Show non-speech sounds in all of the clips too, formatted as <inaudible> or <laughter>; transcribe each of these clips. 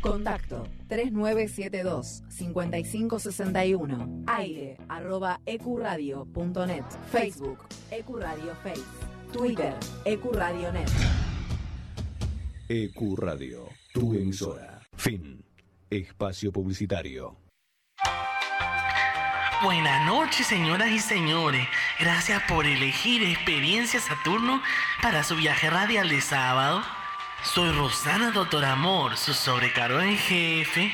Contacto 3972-5561. Aire arroba ecuradio.net. Facebook Ecuradio Face. Twitter Ecuradionet. Ecuradio, tu emisora. Fin. Espacio publicitario. Buenas noches, señoras y señores. Gracias por elegir Experiencia Saturno para su viaje radial de sábado. Soy Rosana Doctor Amor, su sobrecargo en jefe.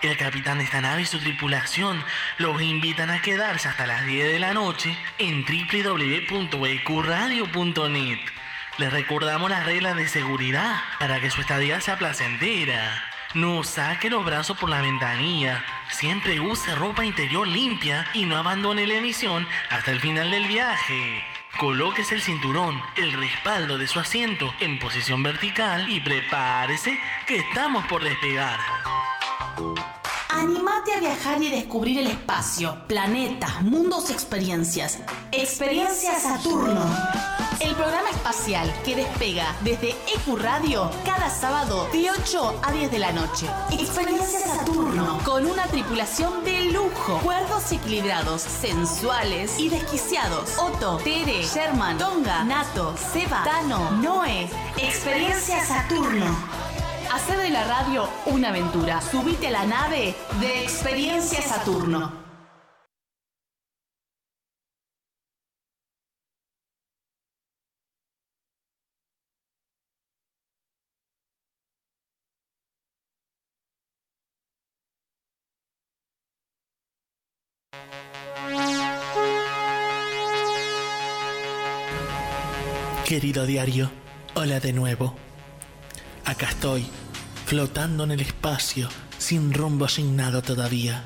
El capitán de esta nave y su tripulación los invitan a quedarse hasta las 10 de la noche en www.ecuradio.net. Les recordamos las reglas de seguridad para que su estadía sea placentera. No saque los brazos por la ventanilla. Siempre use ropa interior limpia y no abandone la emisión hasta el final del viaje. Colóquese el cinturón, el respaldo de su asiento en posición vertical y prepárese que estamos por despegar. Animate a viajar y descubrir el espacio, planetas, mundos, experiencias. Experiencia Saturno. El programa espacial que despega desde EQ Radio cada sábado de 8 a 10 de la noche. Experiencia Saturno. Con una tripulación de lujo. Cuerdos equilibrados, sensuales y desquiciados. Otto, Tere, Sherman, Tonga, Nato, Seba, Tano, Noé. Experiencia Saturno. Hacer de la radio una aventura. Subite a la nave de Experiencia Saturno. Querido diario, hola de nuevo. Acá estoy, flotando en el espacio, sin rumbo asignado todavía.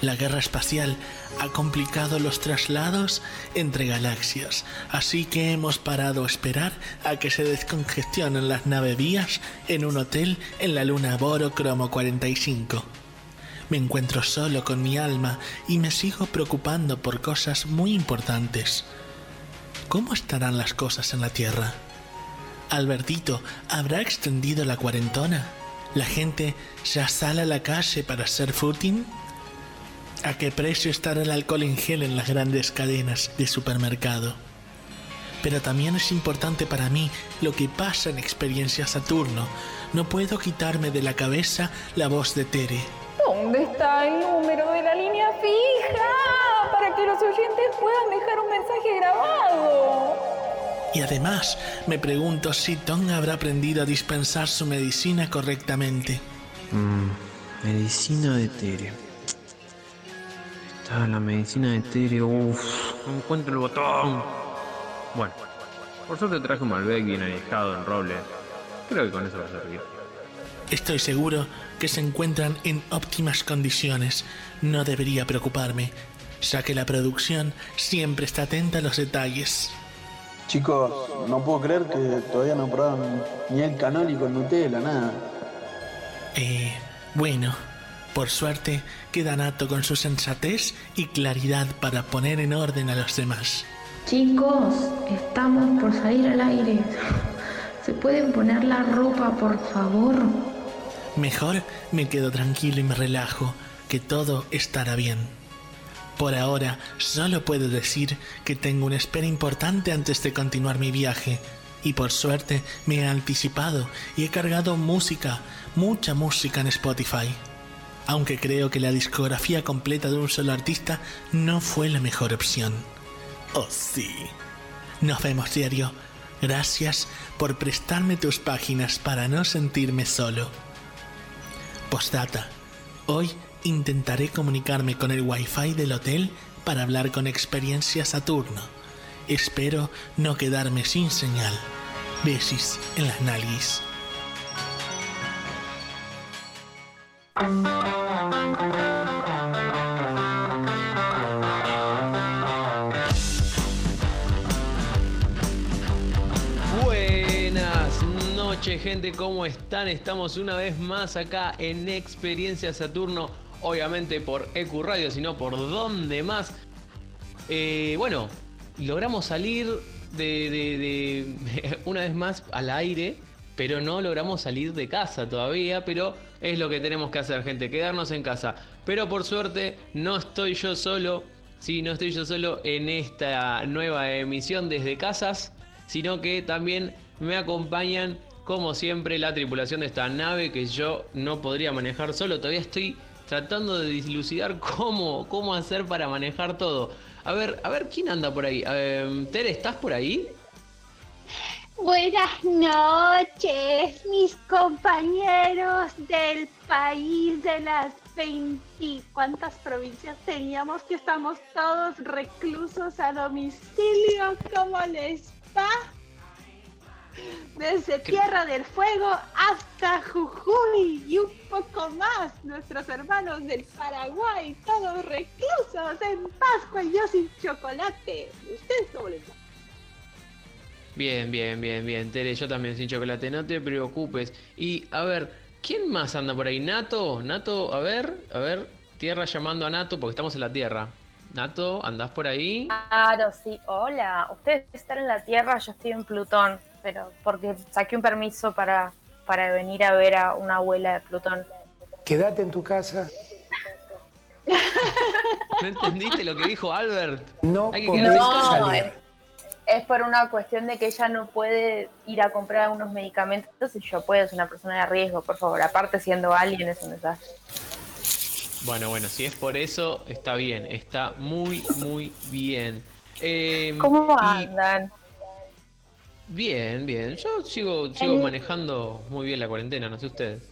La guerra espacial ha complicado los traslados entre galaxias, así que hemos parado a esperar a que se descongestionen las navevías en un hotel en la luna Boro Cromo 45. Me encuentro solo con mi alma y me sigo preocupando por cosas muy importantes. ¿Cómo estarán las cosas en la Tierra? Albertito, ¿habrá extendido la cuarentona? ¿La gente ya sale a la calle para hacer footing? ¿A qué precio estará el alcohol en gel en las grandes cadenas de supermercado? Pero también es importante para mí lo que pasa en Experiencia Saturno. No puedo quitarme de la cabeza la voz de Tere. ¿Dónde está el número de la línea fija? Para que los oyentes puedan dejar un mensaje grabado. Y además me pregunto si Tom habrá aprendido a dispensar su medicina correctamente. Mm, medicina de Tere. Está la medicina de Tere. Uff, no encuentro el botón. Bueno, por suerte traje un Malbec bien alejado en roble. Creo que con eso va a servir. Estoy seguro que se encuentran en óptimas condiciones. No debería preocuparme, ya que la producción siempre está atenta a los detalles. Chicos, no puedo creer que todavía no probaron ni el canónico con Nutella, nada. Eh, bueno, por suerte queda Nato con su sensatez y claridad para poner en orden a los demás. Chicos, estamos por salir al aire. ¿Se pueden poner la ropa, por favor? Mejor me quedo tranquilo y me relajo, que todo estará bien. Por ahora, solo puedo decir que tengo una espera importante antes de continuar mi viaje, y por suerte me he anticipado y he cargado música, mucha música en Spotify. Aunque creo que la discografía completa de un solo artista no fue la mejor opción. Oh sí. Nos vemos diario. Gracias por prestarme tus páginas para no sentirme solo. Postdata. Hoy intentaré comunicarme con el wifi del hotel para hablar con Experiencia Saturno. Espero no quedarme sin señal. Besis en las. Buenas noches, gente, ¿cómo están? Estamos una vez más acá en Experiencia Saturno, obviamente por EQ Radio, sino por donde más. Eh, bueno, logramos salir de, de- <laughs> una vez más al aire pero no logramos salir de casa todavía, pero es lo que tenemos que hacer, gente, quedarnos en casa. Pero por suerte no estoy yo solo, sí, no estoy yo solo en esta nueva emisión desde casas, sino que también me acompañan, como siempre, la tripulación de esta nave que yo no podría manejar solo. Todavía estoy tratando de dilucidar cómo, cómo hacer para manejar todo. A ver, a ver, ¿quién anda por ahí? Eh, Tere, ¿estás por ahí? Buenas noches, mis compañeros del país de las 20. ¿Cuántas provincias teníamos que estamos todos reclusos a domicilio? ¿Cómo les va? Desde Tierra del Fuego hasta Jujuy y un poco más, nuestros hermanos del Paraguay, todos reclusos en Pascua y yo sin chocolate. ¿Ustedes cómo les va? Bien, bien, bien, bien. Tere, yo también sin chocolate, no te preocupes. Y a ver, ¿quién más anda por ahí? ¿Nato? ¿Nato? A ver, a ver. Tierra llamando a Nato porque estamos en la Tierra. Nato, ¿andás por ahí? Claro, sí. Hola. Ustedes están en la Tierra, yo estoy en Plutón. Pero porque saqué un permiso para, para venir a ver a una abuela de Plutón. Quédate en tu casa. ¿No entendiste lo que dijo Albert? No, Hay que. No, es, es por una cuestión de que ella no puede ir a comprar algunos medicamentos y yo puedo, es una persona de riesgo, por favor. Aparte, siendo alguien es un desastre. Bueno, bueno, si es por eso, está bien, está muy, muy bien. Eh, ¿Cómo y- andan? Bien, bien. Yo sigo, sigo El- manejando muy bien la cuarentena, no sé ustedes.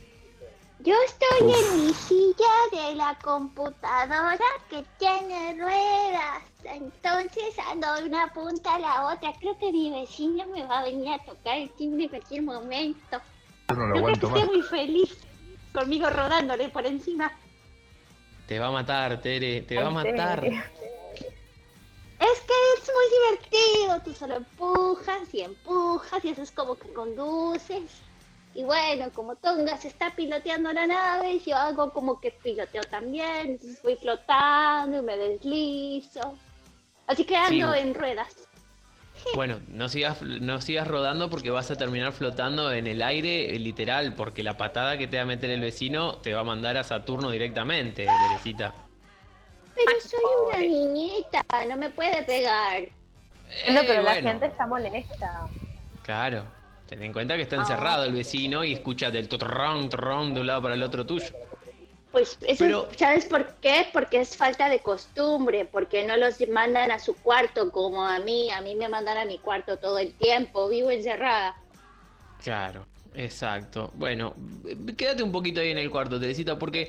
Yo estoy en mi silla de la computadora que tiene ruedas. Entonces ando de una punta a la otra. Creo que mi vecino me va a venir a tocar el timbre en cualquier momento. Yo no lo creo aguanto que más. estoy muy feliz conmigo rodándole por encima. Te va a matar, Tere, te va a matar. Tere. Es que es muy divertido. Tú solo empujas y empujas y eso es como que conduces. Y bueno, como Tonga se está piloteando la nave, yo hago como que piloteo también. Entonces voy flotando y me deslizo. Así que ando Sí. en ruedas. <laughs> Bueno, no sigas, no sigas rodando porque vas a terminar flotando en el aire, eh, literal, porque la patada que te va a meter el vecino te va a mandar a Saturno directamente, Teresita. Pero soy una niñita, no me puede pegar. No, pero Eh, la gente está molesta. Claro, ten en cuenta que Ah. está encerrado el vecino y escúchate el torrón, torrón de un lado para el otro tuyo. Pues eso, Pero- ¿sabes por qué? Porque es falta de costumbre, porque no los mandan a su cuarto como a mí, a mí me mandan a mi cuarto todo el tiempo, vivo encerrada. Claro, exacto. Bueno, eh, quédate un poquito ahí en el cuarto, Teresita, porque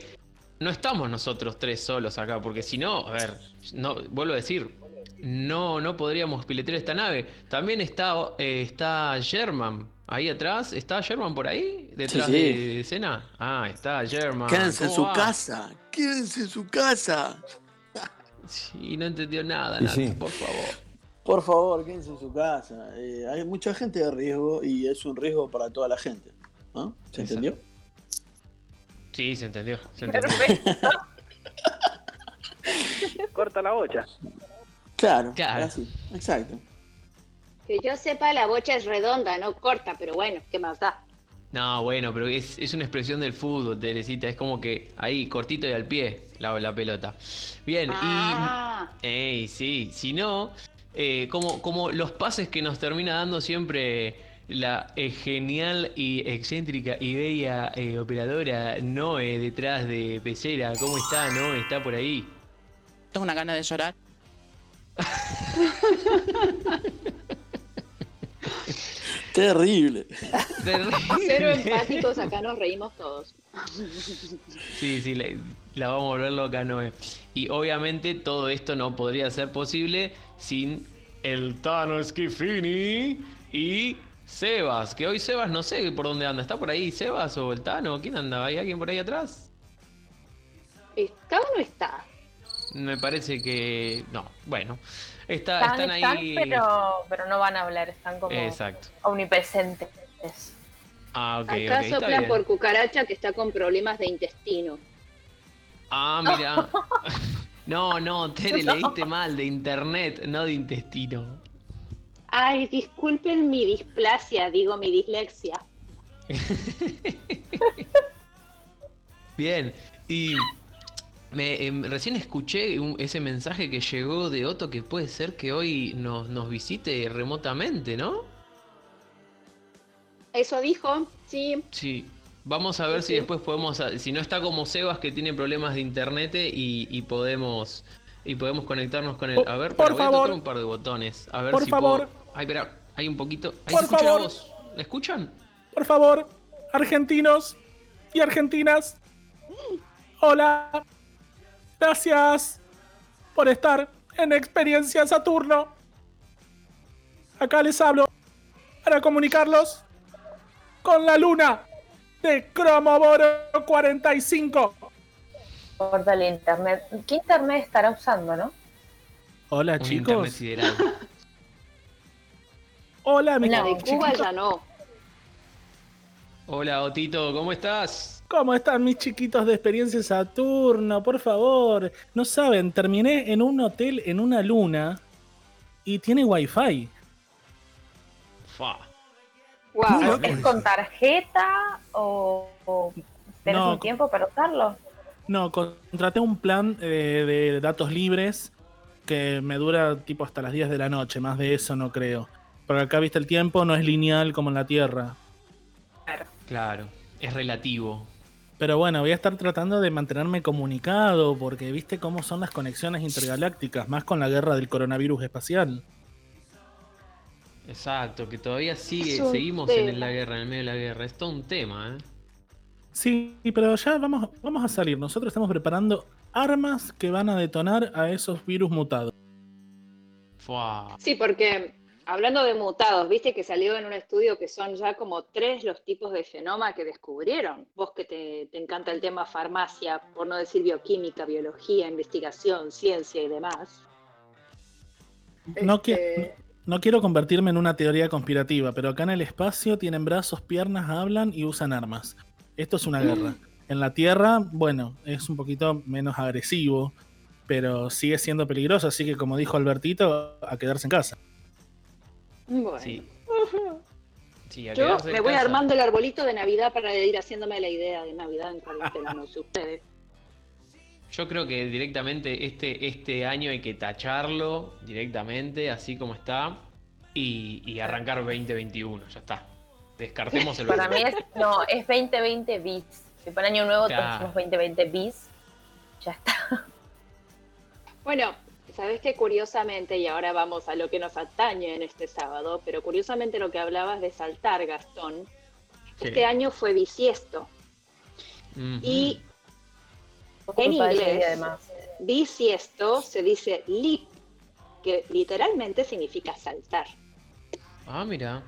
no estamos nosotros tres solos acá, porque si no, a ver, no, vuelvo a decir, no, no podríamos pilotear esta nave. También está, eh, está German. Ahí atrás, ¿está German por ahí? ¿Detrás Sí, de, sí. de escena? Ah, está German. Quédense en ¿Cómo su va? casa. Quédense en su casa. <laughs> Sí, no entendió nada, Y sí. por favor. Por favor, quédense en su casa. Eh, hay mucha gente de riesgo y es un riesgo para toda la gente. ¿no? ¿Se Exacto. entendió? Sí, se entendió. Se entendió. Perfecto. <laughs> Corta la bocha. Claro, Claro. así, exacto. Que yo sepa, la bocha es redonda, no corta, pero bueno, ¿qué más da? No, bueno, pero es, es una expresión del fútbol, Teresita. Es como que ahí, cortito y al pie, la, la pelota. Bien, Ah, y. Ey, sí, si no, eh, como, como los pases que nos termina dando siempre la eh, genial y excéntrica y bella eh, operadora Noé detrás de Pecera. ¿Cómo está, Noé? ¿Está por ahí? Tengo una gana de llorar. <laughs> Terrible. cero Terrible. empáticos, acá nos reímos todos. Sí, sí, la, la vamos a volver loca, Noé. Y obviamente todo esto no podría ser posible sin el Tano Schifini y Sebas. Que hoy Sebas no sé por dónde anda. ¿Está por ahí Sebas o el Tano? ¿Quién anda? ¿Hay alguien por ahí atrás? ¿Está o no está? Me parece que. No, bueno. Está, Están, están están, ahí. pero, pero no van a hablar, están como Exacto. omnipresentes. Ah, ok, Acá soplan bien. por cucaracha que está con problemas de intestino. Ah, mira. <laughs> <laughs> No, no, Tere, <laughs> leíste mal, de internet, no de intestino. Ay, disculpen mi displasia, digo mi dislexia. <laughs> Bien, y me, em, recién escuché un- ese mensaje que llegó de Otto que puede ser que hoy nos, nos visite remotamente, ¿no? Eso dijo, sí. Sí. Vamos a ver Sí, si sí. después podemos, si no está como Sebas que tiene problemas de internet y, y podemos y podemos conectarnos con él. A ver, Por pero voy a favor. tocar un par de botones. A ver Por si favor. puedo- Ay, espera, hay un poquito. Ahí Por se escucha favor. la voz. ¿La escuchan? Por favor, argentinos y argentinas. Hola. Gracias por estar en Experiencia Saturno. Acá les hablo para comunicarlos con la luna de Cromoboro 45. Corta el internet. ¿Qué internet estará usando, no? Hola Un internet chicos. sideral. <laughs> Hola mis La de Cuba chiquitos. ya no. Hola, Otito, ¿cómo estás? ¿Cómo están mis chiquitos de Experiencia Saturno? Por favor. No saben, terminé en un hotel en una luna y tiene wifi. Fa. Wow. ¿Es con tarjeta o, o tenés No, un tiempo para usarlo? No, contraté un plan eh, de datos libres que me dura tipo hasta las 10 de la noche, más de eso no creo. Pero acá, viste, el tiempo no es lineal como en la Tierra. Claro, es relativo. Pero bueno, voy a estar tratando de mantenerme comunicado porque viste cómo son las conexiones intergalácticas, más con la guerra del coronavirus espacial. Exacto, que todavía sigue, seguimos en la guerra, en el medio de la guerra. Es todo un tema, ¿eh? Sí, pero ya vamos, vamos a salir. Nosotros estamos preparando armas que van a detonar a esos virus mutados. Fua. Sí, porque hablando de mutados, viste que salió en un estudio que son ya como tres los tipos de genoma que descubrieron. Vos que te, te encanta el tema farmacia, por no decir bioquímica, biología, investigación, ciencia y demás. No, qui- Este, no quiero convertirme en una teoría conspirativa, pero acá en el espacio tienen brazos, piernas, hablan y usan armas. Esto es una guerra. En la Tierra, bueno, es un poquito menos agresivo, pero sigue siendo peligroso, así que como dijo Albertito, a quedarse en casa. Bueno. Sí. <laughs> Yo me voy casa. armando el arbolito de Navidad para ir haciéndome la idea de Navidad en cuarentena, no sé ustedes. Yo creo que directamente este, este año hay que tacharlo directamente, así como está, y, y arrancar 2021, ya está. Descartemos el Para mí es, no, es 2020 bis. Si para año nuevo Claro. decimos 2020 bis, ya está. Bueno, sabes que curiosamente, y ahora vamos a lo que nos atañe en este sábado, pero curiosamente lo que hablabas de saltar, Gastón, Sí. este año fue bisiesto. Y en inglés, además. bisiesto se dice leap, que literalmente significa saltar. Ah, mira,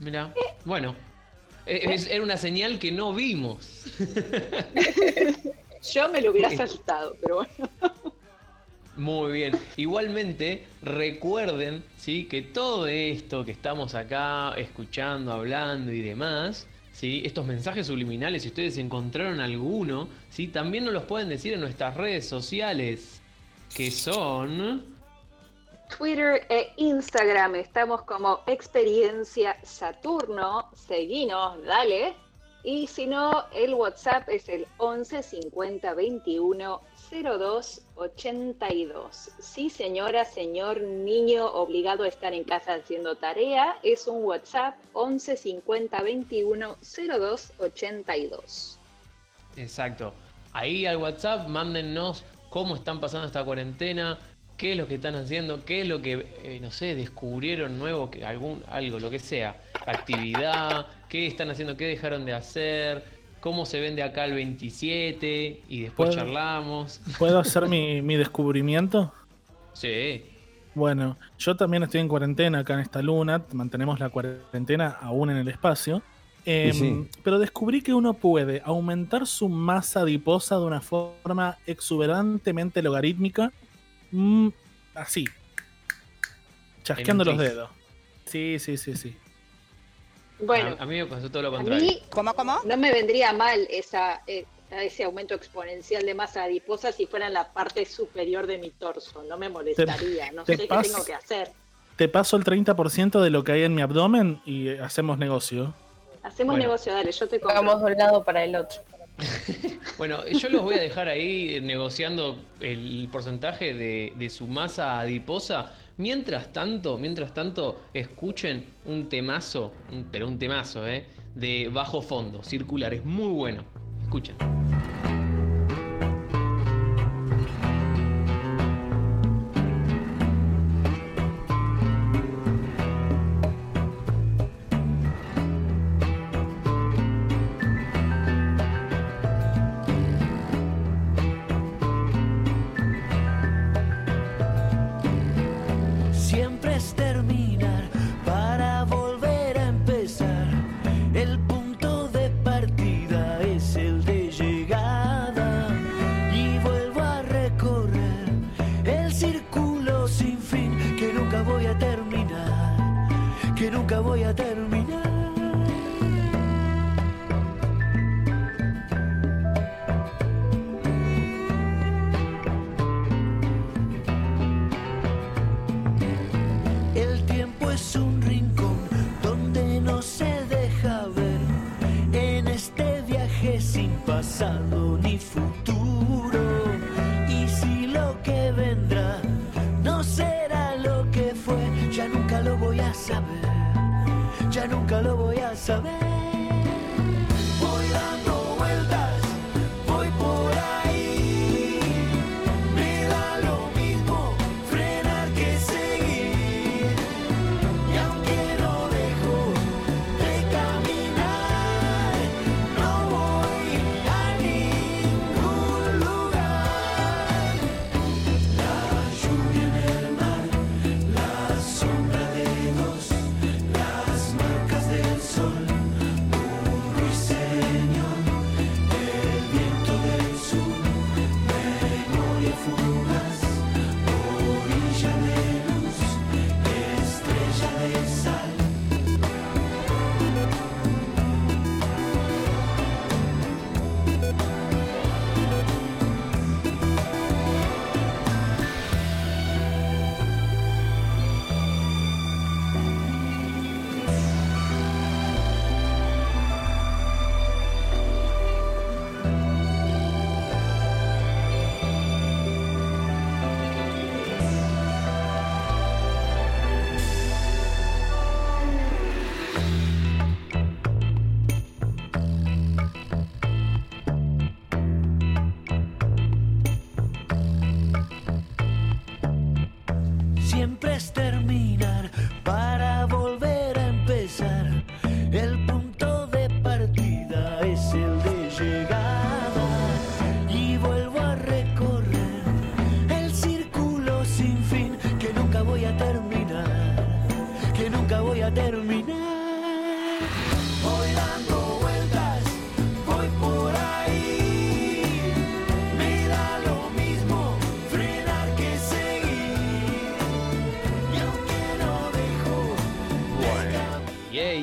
mira. Bueno, e- es- era una señal que no vimos. <laughs> Yo me lo hubiera saltado, pero bueno. Muy bien. Igualmente, recuerden, ¿sí? Que todo esto que estamos acá escuchando, hablando y demás, ¿sí? Estos mensajes subliminales, si ustedes encontraron alguno, ¿sí? También nos los pueden decir en nuestras redes sociales, que son... Twitter e Instagram estamos como Experiencia Saturno. Seguinos, dale. Y si no, el WhatsApp es el 11 50 21 02 82. Sí, señora, señor, niño obligado a estar en casa haciendo tarea, es un WhatsApp 11 50 21 02 82. Exacto. Ahí al WhatsApp, mándennos cómo están pasando esta cuarentena, qué es lo que están haciendo, qué es lo que, eh, no sé, descubrieron nuevo, que algún, algo, lo que sea, actividad, qué están haciendo, qué dejaron de hacer, cómo se vende acá el 27 y después ¿Puedo- charlamos. ¿Puedo <laughs> hacer mi, mi descubrimiento? Sí. Bueno, yo también estoy en cuarentena acá en esta luna, mantenemos la cuarentena aún en el espacio. Em, sí. Pero descubrí que uno puede aumentar su masa adiposa de una forma exuberantemente logarítmica, mm, así, chasqueando los dedos. Sí, sí, sí, sí. Bueno, a, a mí me pasó todo lo a contrario. mí no me vendría mal esa, eh, ese aumento exponencial de masa adiposa si fuera en la parte superior de mi torso. No me molestaría. No te sé qué tengo que hacer. Te paso el 30% de lo que hay en mi abdomen y hacemos negocio. Hacemos Bueno. negocio, dale, yo te compro. Hagamos de un lado para el otro. <laughs> Bueno, yo los voy a dejar ahí negociando el porcentaje de, de su masa adiposa. Mientras tanto, mientras tanto, escuchen un temazo, pero un temazo, ¿eh? De bajo fondo, circular, es muy bueno. Escuchen.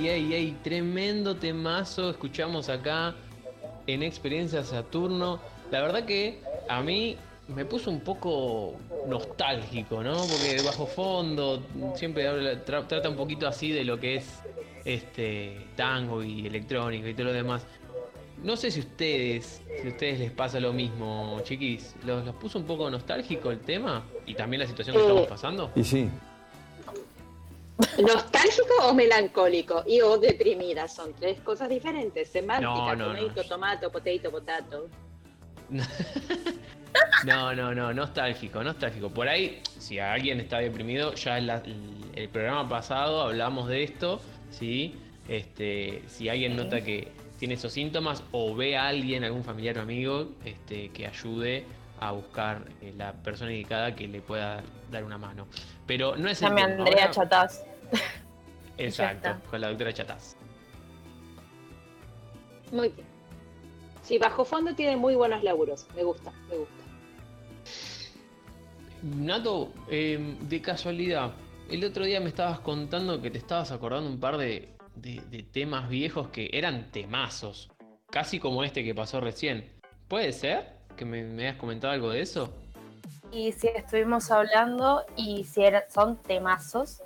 Yey, tremendo temazo. Escuchamos acá en Experiencia Saturno. La verdad que a mí me puso un poco nostálgico, ¿no? Porque bajo fondo siempre habla- tra- trata un poquito así de lo que es este tango y electrónica y todo lo demás. No sé si ustedes, si a ustedes les pasa lo mismo, chiquis. ¿Los, los puso un poco nostálgico el tema? Y también la situación que Eh, estamos pasando. Y sí, ¿Nostálgico o melancólico? Y o deprimida, son tres cosas diferentes. Semántica, No, no, no. tomato, tomato, potato, potato. <laughs> No, no, no, nostálgico, nostálgico. Por ahí, si alguien está deprimido, ya en la- el, programa pasado hablamos de esto, ¿sí? Este, si alguien nota que tiene esos síntomas o ve a alguien, algún familiar o amigo, este, que ayude a buscar eh, la persona indicada que le pueda dar una mano. Pero no es el tema. Andrea Ahora- Chataz. Exacto, con la doctora Chataz. Muy bien. Sí, bajo fondo tiene muy buenos laburos. Me gusta, me gusta. Nato, eh, de casualidad, el otro día me estabas contando que te estabas acordando un par de, de- de temas viejos que eran temazos, casi como este que pasó recién. ¿Puede ser que me, me hayas comentado algo de eso? Y sí, estuvimos hablando y eran- son temazos,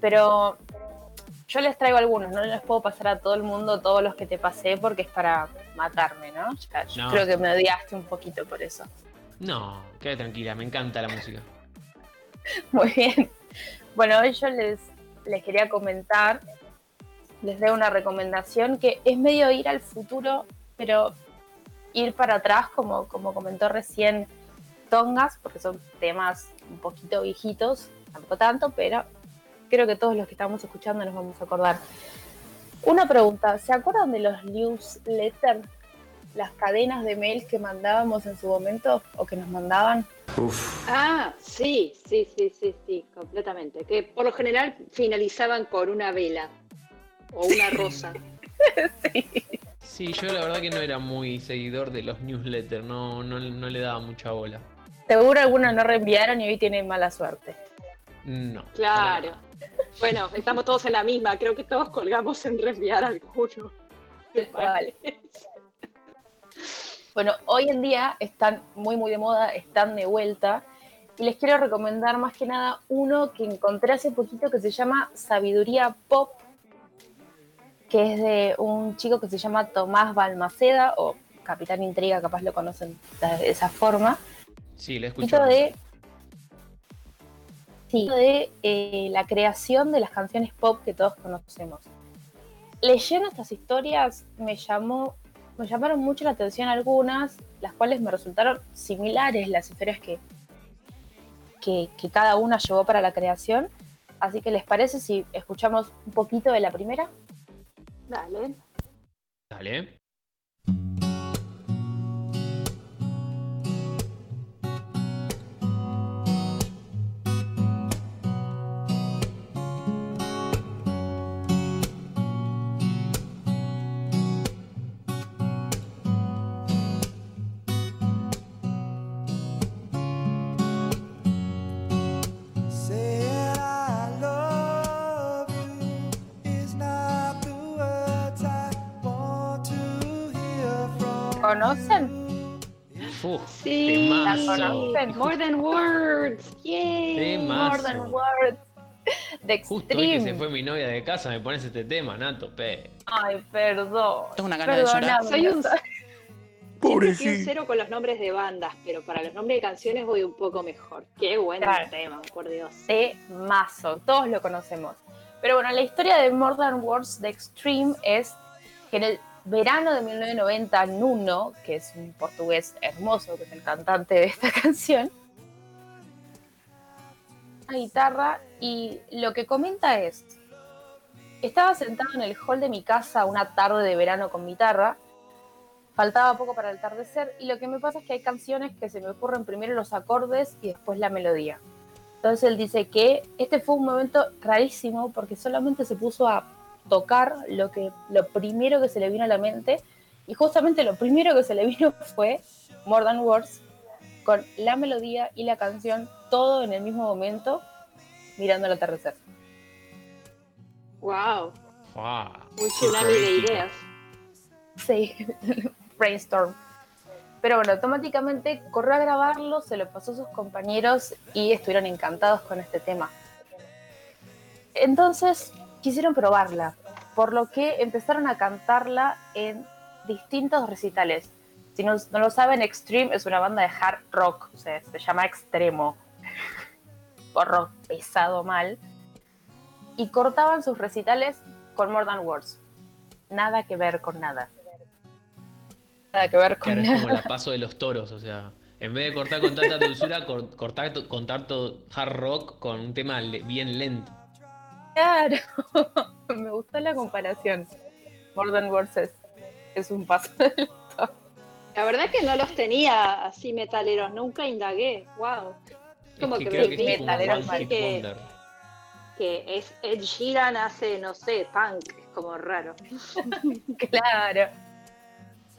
pero yo les traigo algunos, no les puedo pasar a todo el mundo todos los que te pasé porque es para matarme, ¿no? Ya- yo No. creo que me odiaste un poquito por eso. No, quédate tranquila, me encanta la música. <laughs> Muy bien. Bueno, hoy yo les, les quería comentar, les doy una recomendación que es medio ir al futuro, pero ir para atrás, como, como comentó recién Tongas, porque son temas un poquito viejitos, tampoco tanto, pero creo que todos los que estamos escuchando nos vamos a acordar. Una pregunta, ¿se acuerdan de los newsletters, las cadenas de mails que mandábamos en su momento o que nos mandaban? Ah, sí, sí, sí, sí, sí, completamente. Que por lo general finalizaban con una vela o una rosa. <laughs> Sí, yo la verdad que no era muy seguidor de los newsletters, no, no, no le daba mucha bola. Seguro algunos no reenviaron y hoy tienen mala suerte. No. Claro. Bueno, estamos todos en la misma. Creo que todos colgamos en reenviar alguno. Vale. Bueno, hoy en día están muy, muy de moda, están de vuelta. Y les quiero recomendar más que nada uno que encontré hace poquito que se llama Sabiduría Pop, que es de un chico que se llama Tomás Balmaceda, o Capitán Intriga, capaz lo conocen de esa forma. Sí, le escucho. de, sí, de eh, la creación de las canciones pop que todos conocemos. Leyendo estas historias me llamó, me llamaron mucho la atención algunas, las cuales me resultaron similares las historias que, que, que cada una llevó para la creación. Así que les parece si escuchamos un poquito de la primera. Dale. Dale. ¿Conocen? Uf, Sí, temazo. ¿La conocen? More than words. Yay. Temazo. More than words. De Justo hoy que se Extreme. fue mi novia de casa me pones este tema, Nato, pe. Ay, perdón. Tengo una gana de llorar. Soy un, <laughs> soy un Pobrecito. cero con los nombres de bandas, pero para los nombres de canciones voy un poco mejor. Qué buen Claro. tema, por Dios. de mazo, todos lo conocemos. Pero bueno, la historia de Modern Wars de Extreme es que en el verano de 1990, Nuno, que es un portugués hermoso, que es el cantante de esta <laughs> canción, una guitarra y lo que comenta es, estaba sentado en el hall de mi casa una tarde de verano con guitarra, faltaba poco para el atardecer y lo que me pasa es que hay canciones que se me ocurren primero los acordes y después la melodía. Entonces él dice que este fue un momento rarísimo porque solamente se puso a tocar lo que lo primero que se le vino a la mente y justamente lo primero que se le <laughs> vino fue More Than Words con la melodía y la canción todo en el mismo momento mirando el atardecer. Wow, Fua, un tsunami de ideas. Sí, <laughs> brainstorm. Pero bueno, automáticamente corrió a grabarlo, se lo pasó a sus compañeros y estuvieron encantados con este tema. Entonces quisieron probarla, por lo que empezaron a cantarla en distintos recitales. Si no, no lo saben, Extreme es una banda de hard rock, o sea, se llama Extremo, por rock pesado mal, y cortaban sus recitales con More Than Words. Nada que ver con nada. Nada que ver con Claro, es nada. como la paso de los toros, o sea, en vez de cortar con tanta dulzura, cor- cortar to- con tanto hard rock con un tema bien lento. Claro, <laughs> me gustó la comparación. More Than Words es, es un paso. La verdad que no los tenía así metaleros, nunca indagué. Wow. Como Es que, creo me que es metaleros hit que, que es Ed Sheeran hace, no sé, punk, es como raro. <laughs> claro.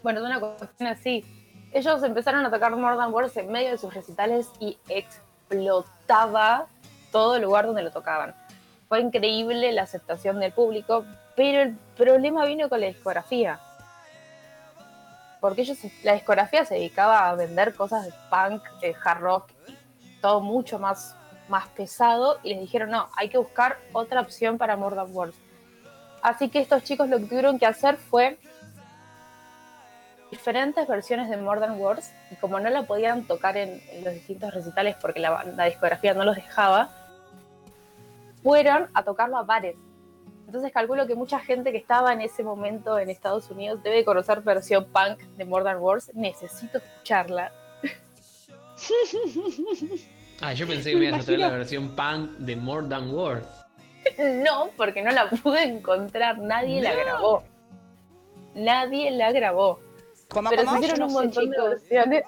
Bueno, es una cuestión así. Ellos empezaron a tocar More Than Words en medio de sus recitales y explotaba todo el lugar donde lo tocaban. Fue increíble la aceptación del público, pero el problema vino con la discografía. Porque ellos, la discografía se dedicaba a vender cosas de punk, de hard rock, todo mucho más, más pesado, y les dijeron, no, hay que buscar otra opción para Than Words. Así que estos chicos lo que tuvieron que hacer fue diferentes versiones de More Than Words y como no la podían tocar en, los distintos recitales porque la discografía no los dejaba, fueron a tocarlo a bares. Entonces calculo que mucha gente que estaba en ese momento en Estados Unidos debe conocer versión punk de More Than Words. Necesito escucharla. <laughs> Ah, yo pensé que me ibas a traer la versión punk de More Than Words. No, porque no la pude encontrar. Nadie la grabó. Nadie la grabó. ¿Cómo, Pero cómo? se hicieron un sé, montón de versiones.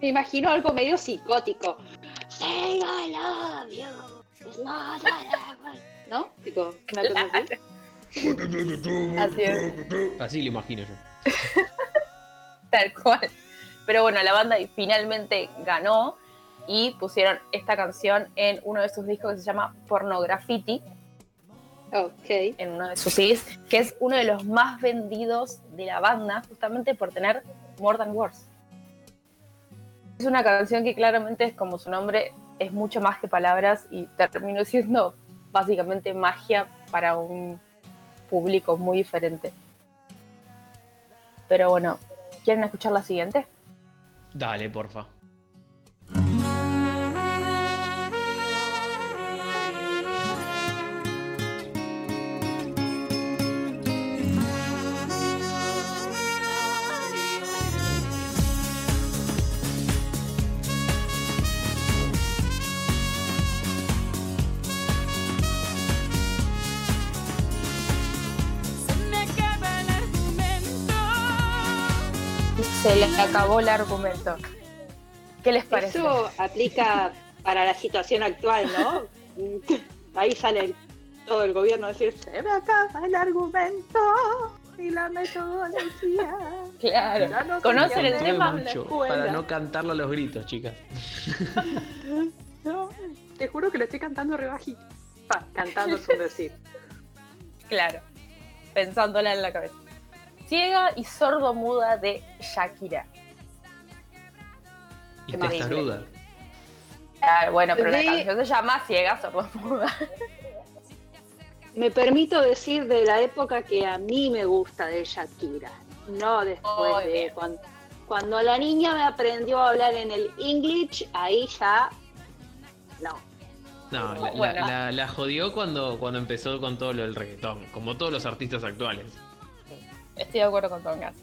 Me imagino algo medio psicótico. Say I love you. ¿No? Tipo, una cosa así. Así es. Así lo imagino yo. <laughs> Tal cual. Pero bueno, la banda finalmente ganó y pusieron esta canción en uno de sus discos que se llama Pornografiti. Ok. En uno de sus CDs, que es uno de los más vendidos de la banda, justamente por tener More Than Words. Es una canción que claramente es como su nombre, es mucho más que palabras y terminó <laughs> siendo básicamente magia para un público muy diferente. Pero bueno, ¿quieren escuchar la siguiente? Dale, porfa. Se le acabó el argumento. ¿Qué les parece? Eso aplica para la situación actual, ¿no? <laughs> Ahí sale todo el gobierno a decir, se me acaba el argumento y la metodología. Claro. No ¿Conocen el tema? para no cantarlo a los gritos, chicas. <laughs> No, te juro que lo estoy cantando rebajito. Pa, cantando es <laughs> un decir. Claro. Pensándola en la cabeza. Ciega y sordo-muda de Shakira. Y Qué testaruda. Ah, bueno, pero la De- canción se llama Ciega, sordo-muda. <laughs> Me permito decir de la época que a mí me gusta de Shakira, no después de cuando, cuando la niña me aprendió a hablar en el English, ahí ya no. No, la, Bueno. la- la- la jodió cuando, cuando empezó con todo lo del reggaetón, como todos los artistas actuales. Estoy de acuerdo con Tongas.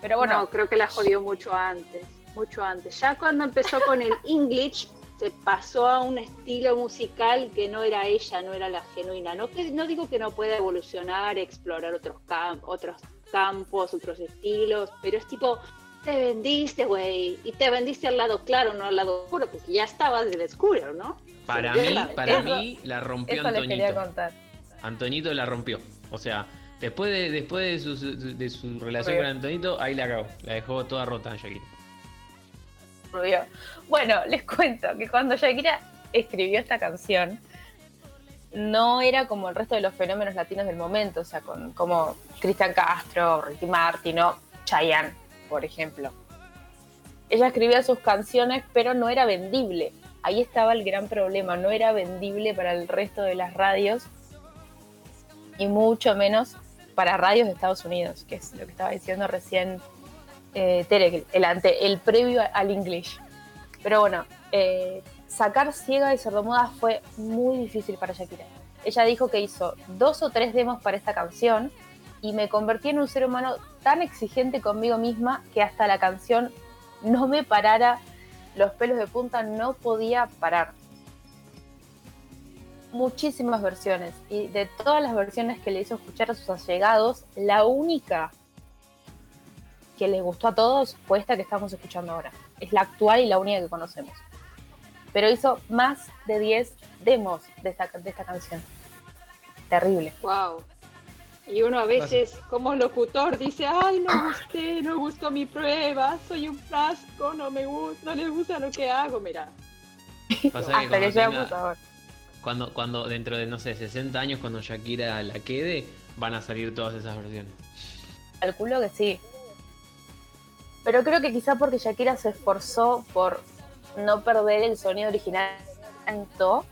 Pero bueno, No, creo que la jodió mucho antes, mucho antes. Ya cuando empezó con el <laughs> English, se pasó a un estilo musical que no era ella, no era la genuina. No, que, no digo que no pueda evolucionar, explorar otros, cam- otros campos, otros estilos, pero es tipo, te vendiste, güey, y te vendiste al lado claro, no al lado oscuro, porque ya estabas del oscuro, ¿no? Para Sí, mí, eso- para eso- mí la rompió eso les quería Antoñito. contar. Antoñito la rompió. O sea, después de, después de su, su- de su relación con Antoñito, ahí la acabó. La dejó toda rota Shakira. Rubio. Bueno, <laughs> les cuento que cuando Shakira escribió esta canción, no era como el resto de los fenómenos latinos del momento, o sea, con, como Cristian Castro, Ricky Martin o Chayanne, por ejemplo. Ella escribía sus canciones, pero no era vendible. Ahí estaba el gran problema, no era vendible para el resto de las radios y mucho menos para radios de Estados Unidos, que es lo que estaba diciendo recién eh, el, ante, el previo al English. Pero bueno, eh, sacar Ciega y Sordomuda fue muy difícil para Shakira. Ella dijo que hizo dos o tres demos para esta canción y me convertí en un ser humano tan exigente conmigo misma que hasta la canción no me parara los pelos de punta, no podía parar. Muchísimas versiones y de todas las versiones que le hizo escuchar a sus allegados, la única que les gustó a todos fue esta que estamos escuchando ahora. Es la actual y la única que conocemos. Pero hizo más de 10 demos de esta, de esta canción. Terrible. Wow. Y uno a veces, como locutor, dice, ay, no gusté, no gustó mi prueba, soy un frasco, no me gusta, no les gusta lo que hago, mira. Pasa que Hasta que llegamos ahora. Cuando, cuando dentro de, no sé, 60 años, cuando Shakira la quede, van a salir todas esas versiones. Calculo que sí. Pero creo que quizá porque Shakira se esforzó por no perder el sonido original tanto,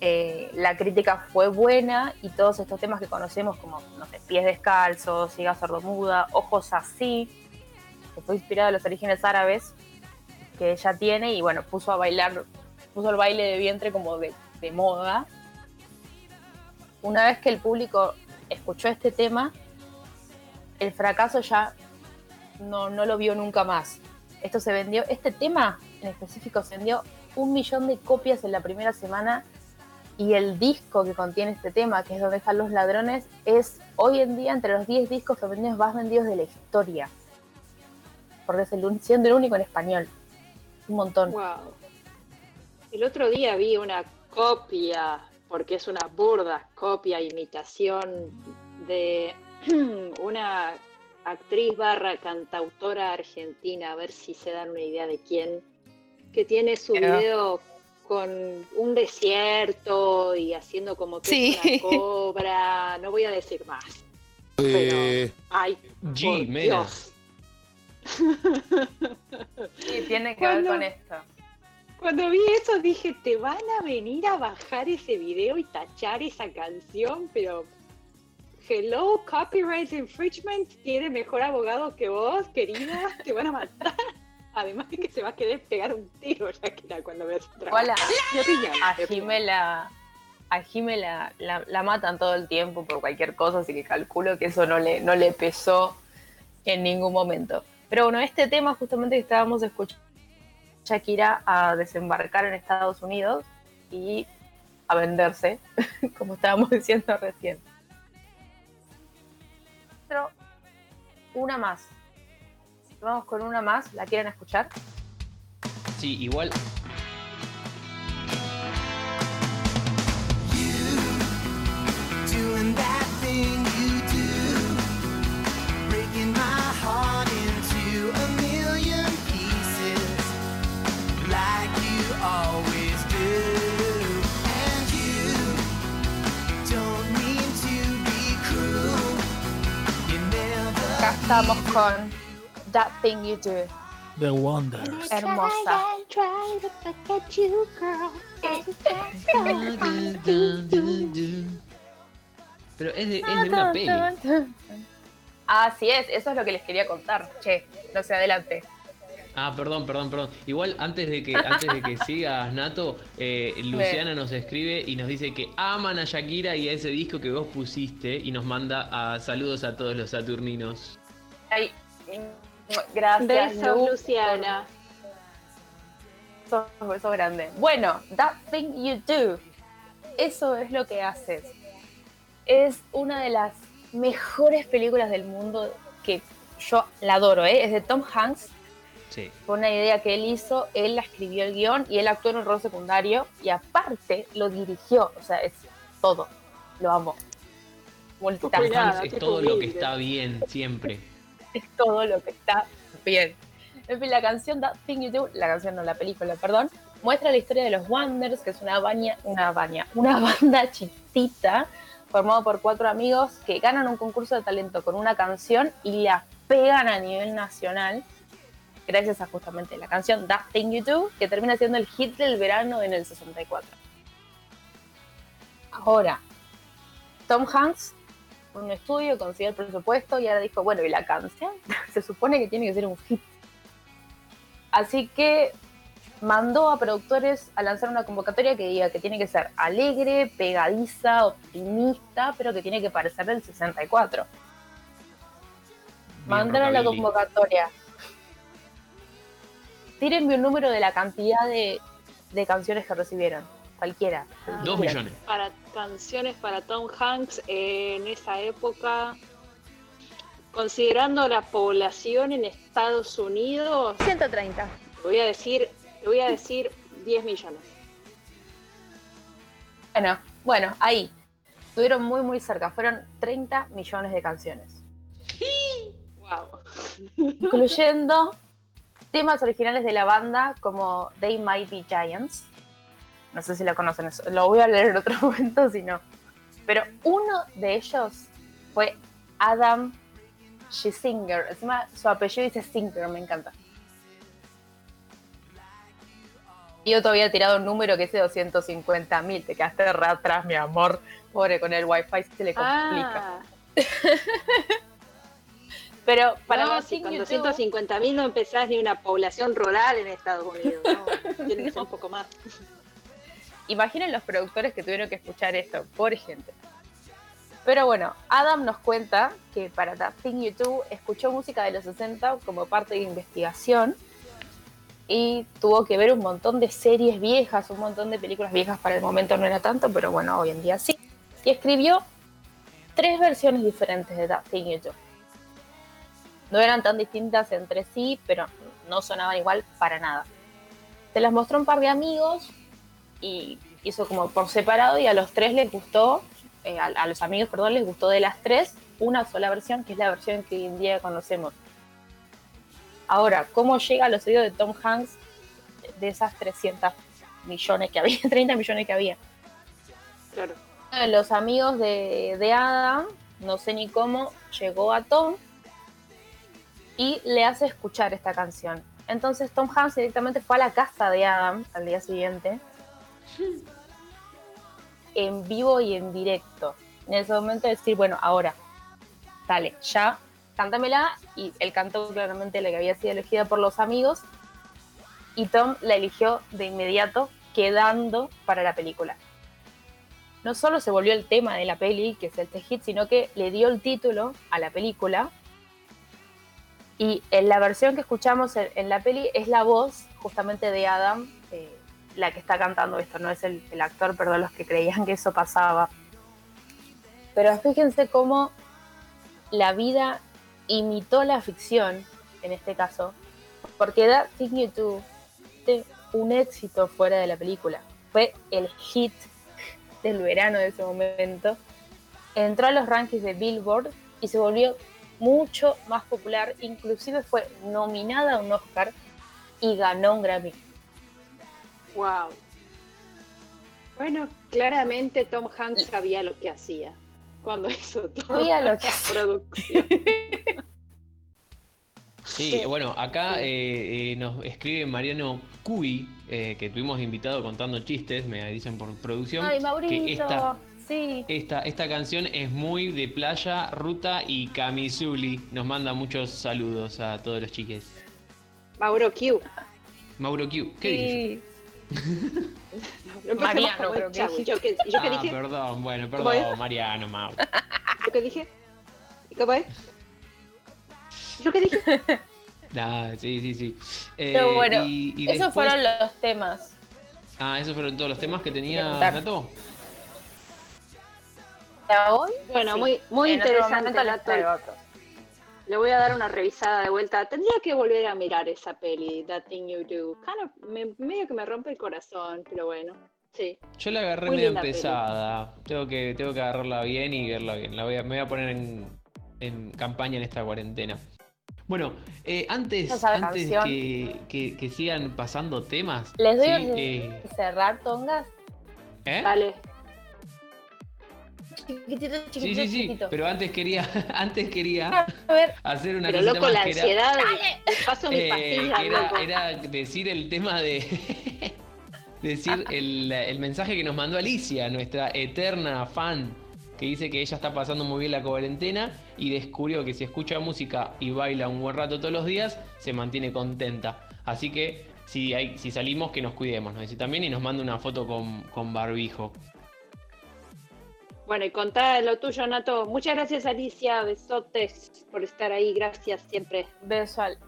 eh, la crítica fue buena y todos estos temas que conocemos como, no sé, pies descalzos, ciega sordomuda, ojos así, que fue inspirado en los orígenes árabes que ella tiene y bueno, puso a bailar, puso el baile de vientre como de, moda. Una vez que el público escuchó este tema, el fracaso ya no, no lo vio nunca más. Esto se vendió, este tema en específico se vendió un millón de copias en la primera semana y el disco que contiene este tema, que es donde están los ladrones, es hoy en día entre los 10 discos femeninos más vendidos de la historia. Porque es el, siendo el único en español. Un montón. Wow. El otro día vi una copia, porque es una burda copia, imitación de <clears throat> una actriz barra cantautora argentina, a ver si se dan una idea de quién, que tiene su video con un desierto y haciendo como que Sí. es una cobra, no voy a decir más. Eh, Ay, G, por. Dios. <laughs> Sí, tiene que ver con esto. Cuando vi eso dije, te van a venir a bajar ese video y tachar esa canción, pero hello, copyright infringement, tiene mejor abogado que vos, querida, te van a matar. <laughs> Además de que se va a querer pegar un tiro, Shakira, cuando veas trabajo. Igual a, opinión, a mi opinión. Jime la, a Jime la, la- la matan todo el tiempo por cualquier cosa, así que calculo que eso no le, no le pesó en ningún momento. Pero bueno, este tema justamente que estábamos escuchando, Shakira a desembarcar en Estados Unidos y a venderse, <laughs> como estábamos <laughs> diciendo recién. Pero una más. Vamos con una más, ¿la quieren escuchar? Sí, igual Doing that thing you do, breaking my heart always do. And you don't mean to be cruel. You never Acá estamos con That Thing You Do. The Wonders. Hermosa. Pero es de, es de una peli. Así es, eso es lo que les quería contar. Che, no sé, adelante. Ah, perdón, perdón, perdón. Igual antes de que antes de que <laughs> sigas, Nato, eh, Luciana nos escribe y nos dice que aman a Shakira y a ese disco que vos pusiste y nos manda a saludos a todos los saturninos. Ay, gracias, Besos, Lu, Luciana. Sos, sos grande. Bueno, That Thing You Do. Eso es lo que haces. Es una de las mejores películas del mundo que yo la adoro, ¿eh? Es de Tom Hanks. Sí. Fue una idea que él hizo, él la escribió el guion y él actuó en un rol secundario y aparte lo dirigió. O sea, es todo. Lo amo. Multitask. nada, es qué todo lo que está bien, siempre. <laughs> es todo lo que está bien. En fin, la canción That Thing You Do, la canción no, la película, perdón, muestra la historia de los Wonders, que es una baña, una baña, una <laughs> banda chiquitita formado por cuatro amigos que ganan un concurso de talento con una canción y la pegan a nivel nacional gracias a justamente la canción That Thing You Do, que termina siendo el hit del verano en el 64. Ahora, Tom Hanks un estudio, consiguió el presupuesto y ahora dijo, bueno, ¿y la canción? <laughs> Se supone que tiene que ser un hit. Así que mandó a productores a lanzar una convocatoria que diga que tiene que ser alegre, pegadiza, optimista, pero que tiene que parecer del 64. Mandaron la convocatoria. Tírenme un número de la cantidad de, de canciones que recibieron. Cualquiera. Dos millones. Para canciones para Tom Hanks en esa época, considerando la población en Estados Unidos, 130. te voy a decir, te voy a decir 10 millones. Bueno, bueno, ahí. Estuvieron muy, muy cerca. Fueron 30 millones de canciones. Wow. incluyendo temas originales de la banda como They Might Be Giants. No sé si la conocen, eso- lo voy a leer en otro <laughs> momento si no. Pero uno de ellos fue Adam Schlesinger. Encima su apellido dice Singer, me encanta. yo todavía he tirado un número que es de 250 mil. Te quedaste re atrás, mi amor. Pobre, con el wifi se le complica. Ah, <laughs> Pero para no, sin con YouTube- 250 mil no empezás ni una población rural en Estados Unidos. ¿no? <laughs> Tiene que ser un poco más. Imaginen los productores que tuvieron que escuchar esto, pobre gente. Pero bueno, Adam nos cuenta que para That Thing YouTube escuchó música de los 60 como parte de investigación y tuvo que ver un montón de series viejas, un montón de películas viejas para el momento no era tanto, pero bueno, hoy en día sí. Y escribió tres versiones diferentes de That Thing YouTube. No eran tan distintas entre sí, pero no sonaban igual para nada. Se las mostró un par de amigos y hizo como por separado y a los tres les gustó, eh, a, a los amigos, perdón, les gustó de las tres una sola versión, que es la versión que hoy en día conocemos. Ahora, ¿cómo llega a los oídos de Tom Hanks de esas 300 millones que había, <laughs> 30 millones que había? Claro. Uno de los amigos de, de Adam, no sé ni cómo, llegó a Tom y le hace escuchar esta canción. Entonces Tom Hanks directamente fue a la casa de Adam al día siguiente, <laughs> en vivo y en directo. En ese momento decir, bueno, ahora, dale, ya, cántamela. Y él cantó claramente la que había sido elegida por los amigos. Y Tom la eligió de inmediato, quedando para la película. No solo se volvió el tema de la peli, que es el hit, sino que le dio el título a la película. Y en la versión que escuchamos en, la peli es la voz justamente de Adam, eh, la que está cantando esto, no es el, actor, perdón, los que creían que eso pasaba. Pero fíjense cómo la vida imitó la ficción, en este caso, porque That Thing You Do un éxito fuera de la película. Fue el hit del verano de ese momento. Entró a los rankings de Billboard y se volvió mucho más popular. Inclusive fue nominada a un Oscar y ganó un Grammy. Wow. Bueno, claramente Tom Hanks sabía lo que hacía cuando <laughs> hizo todo. Sabía lo que hacía. producción. Sí, bueno, acá eh, eh, nos escribe Mariano Cuy, eh, que tuvimos invitado contando chistes, me dicen por producción. Ay, que Maurito, esta, sí. esta, esta canción es muy de playa, ruta y camisuli. Nos manda muchos saludos a todos los chiques. Mauro Q. Mauro Q, ¿qué dije? No empecemos <laughs> Mariano, creo que. Yo que, yo que ah, dije, perdón, bueno, ¿Cómo es? perdón, Mariano, Mauro. <laughs> yo que dije. ¿Y ¿Cómo es? ¿Yo qué dije? <laughs> Ah, sí, sí, sí. Eh, Pero bueno, y- y esos después- fueron los temas. Ah, esos fueron todos los temas que tenía. Nato. Bueno, Sí. muy, muy En interesante. otro. Le voy a dar una revisada de vuelta. Tendría que volver a mirar esa peli, That Thing You Do. Kind of- me- medio que me rompe el corazón, pero bueno. Sí. Yo la agarré Muy medio peli. empezada. Tengo que, tengo que agarrarla bien y verla bien. La voy a, me voy a poner en, en campaña en esta cuarentena. Bueno, eh, antes, ¿No sabe antes que, que- que sigan pasando temas. ¿Les doy sí, eh, cerrar tongas? ¿eh? Dale. Chiquitito, chiquitito, Sí, sí, sí. chiquitito. Pero antes quería, <laughs> antes quería A ver, hacer una Pero loco, más la que era- ansiedad. Paso Eh, pastillas, que era, loco. era decir el tema de. <laughs> decir el, el mensaje que nos mandó Alicia, nuestra eterna fan, que dice que ella está pasando muy bien la cuarentena y descubrió que si escucha música y baila un buen rato todos los días, se mantiene contenta. Así que si, hay, si salimos, que nos cuidemos, nos dice también y nos manda una foto con, con barbijo. Bueno, y contá lo tuyo, Nato. Muchas gracias, Alicia. Besotes por estar ahí. Gracias siempre. beso, al-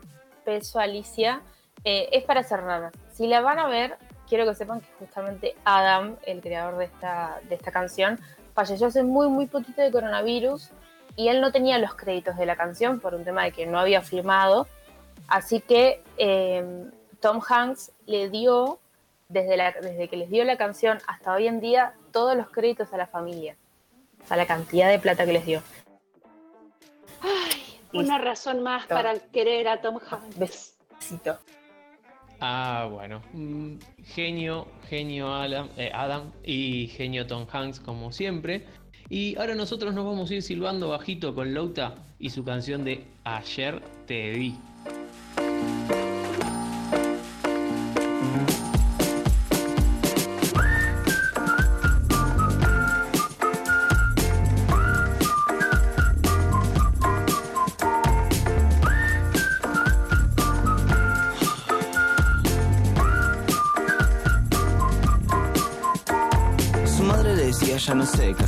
beso Alicia. Eh, es para cerrar. Si la van a ver, quiero que sepan que justamente Adam, el creador de esta, de esta canción, falleció hace muy, muy poquito de coronavirus y él no tenía los créditos de la canción por un tema de que no había filmado. Así que eh, Tom Hanks le dio, desde, la- desde que les dio la canción hasta hoy en día, todos los créditos a la familia. O sea, la cantidad de plata que les dio. Una razón más para querer a Tom Hanks. Besito. Ah, bueno. Mm, Genio, genio Adam, eh, Adam y genio Tom Hanks como siempre. Y ahora nosotros nos vamos a ir silbando bajito con Louta y su canción de Ayer te vi. Ya no sé qué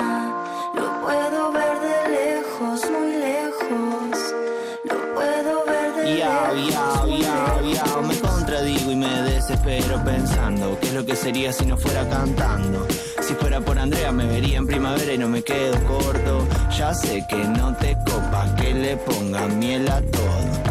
Desespero pensando qué es lo que sería si no fuera cantando. Si fuera por Andrea me vería en primavera y no me quedo corto. Ya sé que no te copa que le ponga miel a todo.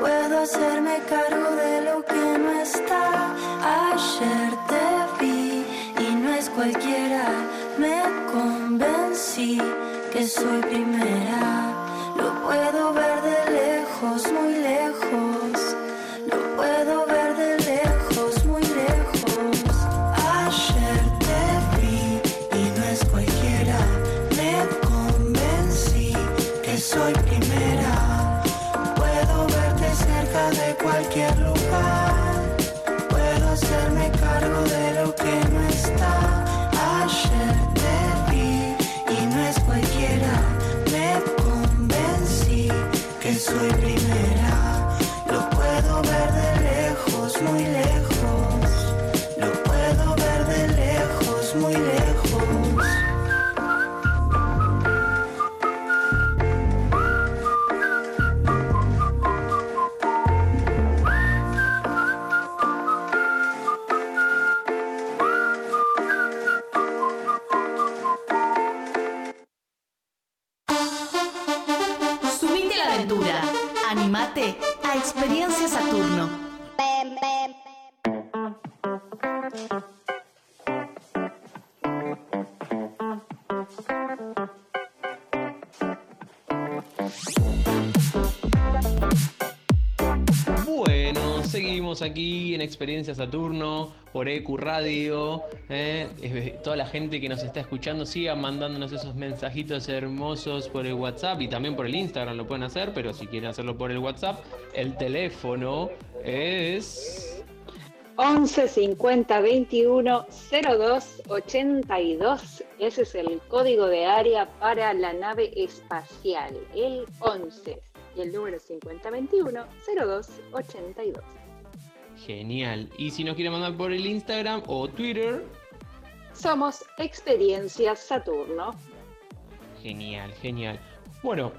Puedo hacerme cargo de lo que no está. Ayer te vi y no es cualquiera. Me convencí que soy primera. Lo puedo ver de lejos, muy lejos. Aquí en Experiencia Saturno por EQ Radio. ¿eh? Toda la gente que nos está escuchando siga mandándonos esos mensajitos hermosos por el WhatsApp y también por el Instagram lo pueden hacer, pero si quieren hacerlo por el WhatsApp, el teléfono es 11 50 21 02 82. Ese es el código de área para la nave espacial. El 11 y el número 50 21 02 82. Genial. Y si nos quieren mandar por el Instagram o Twitter, Somos Experiencia Saturno. Genial, genial. Bueno,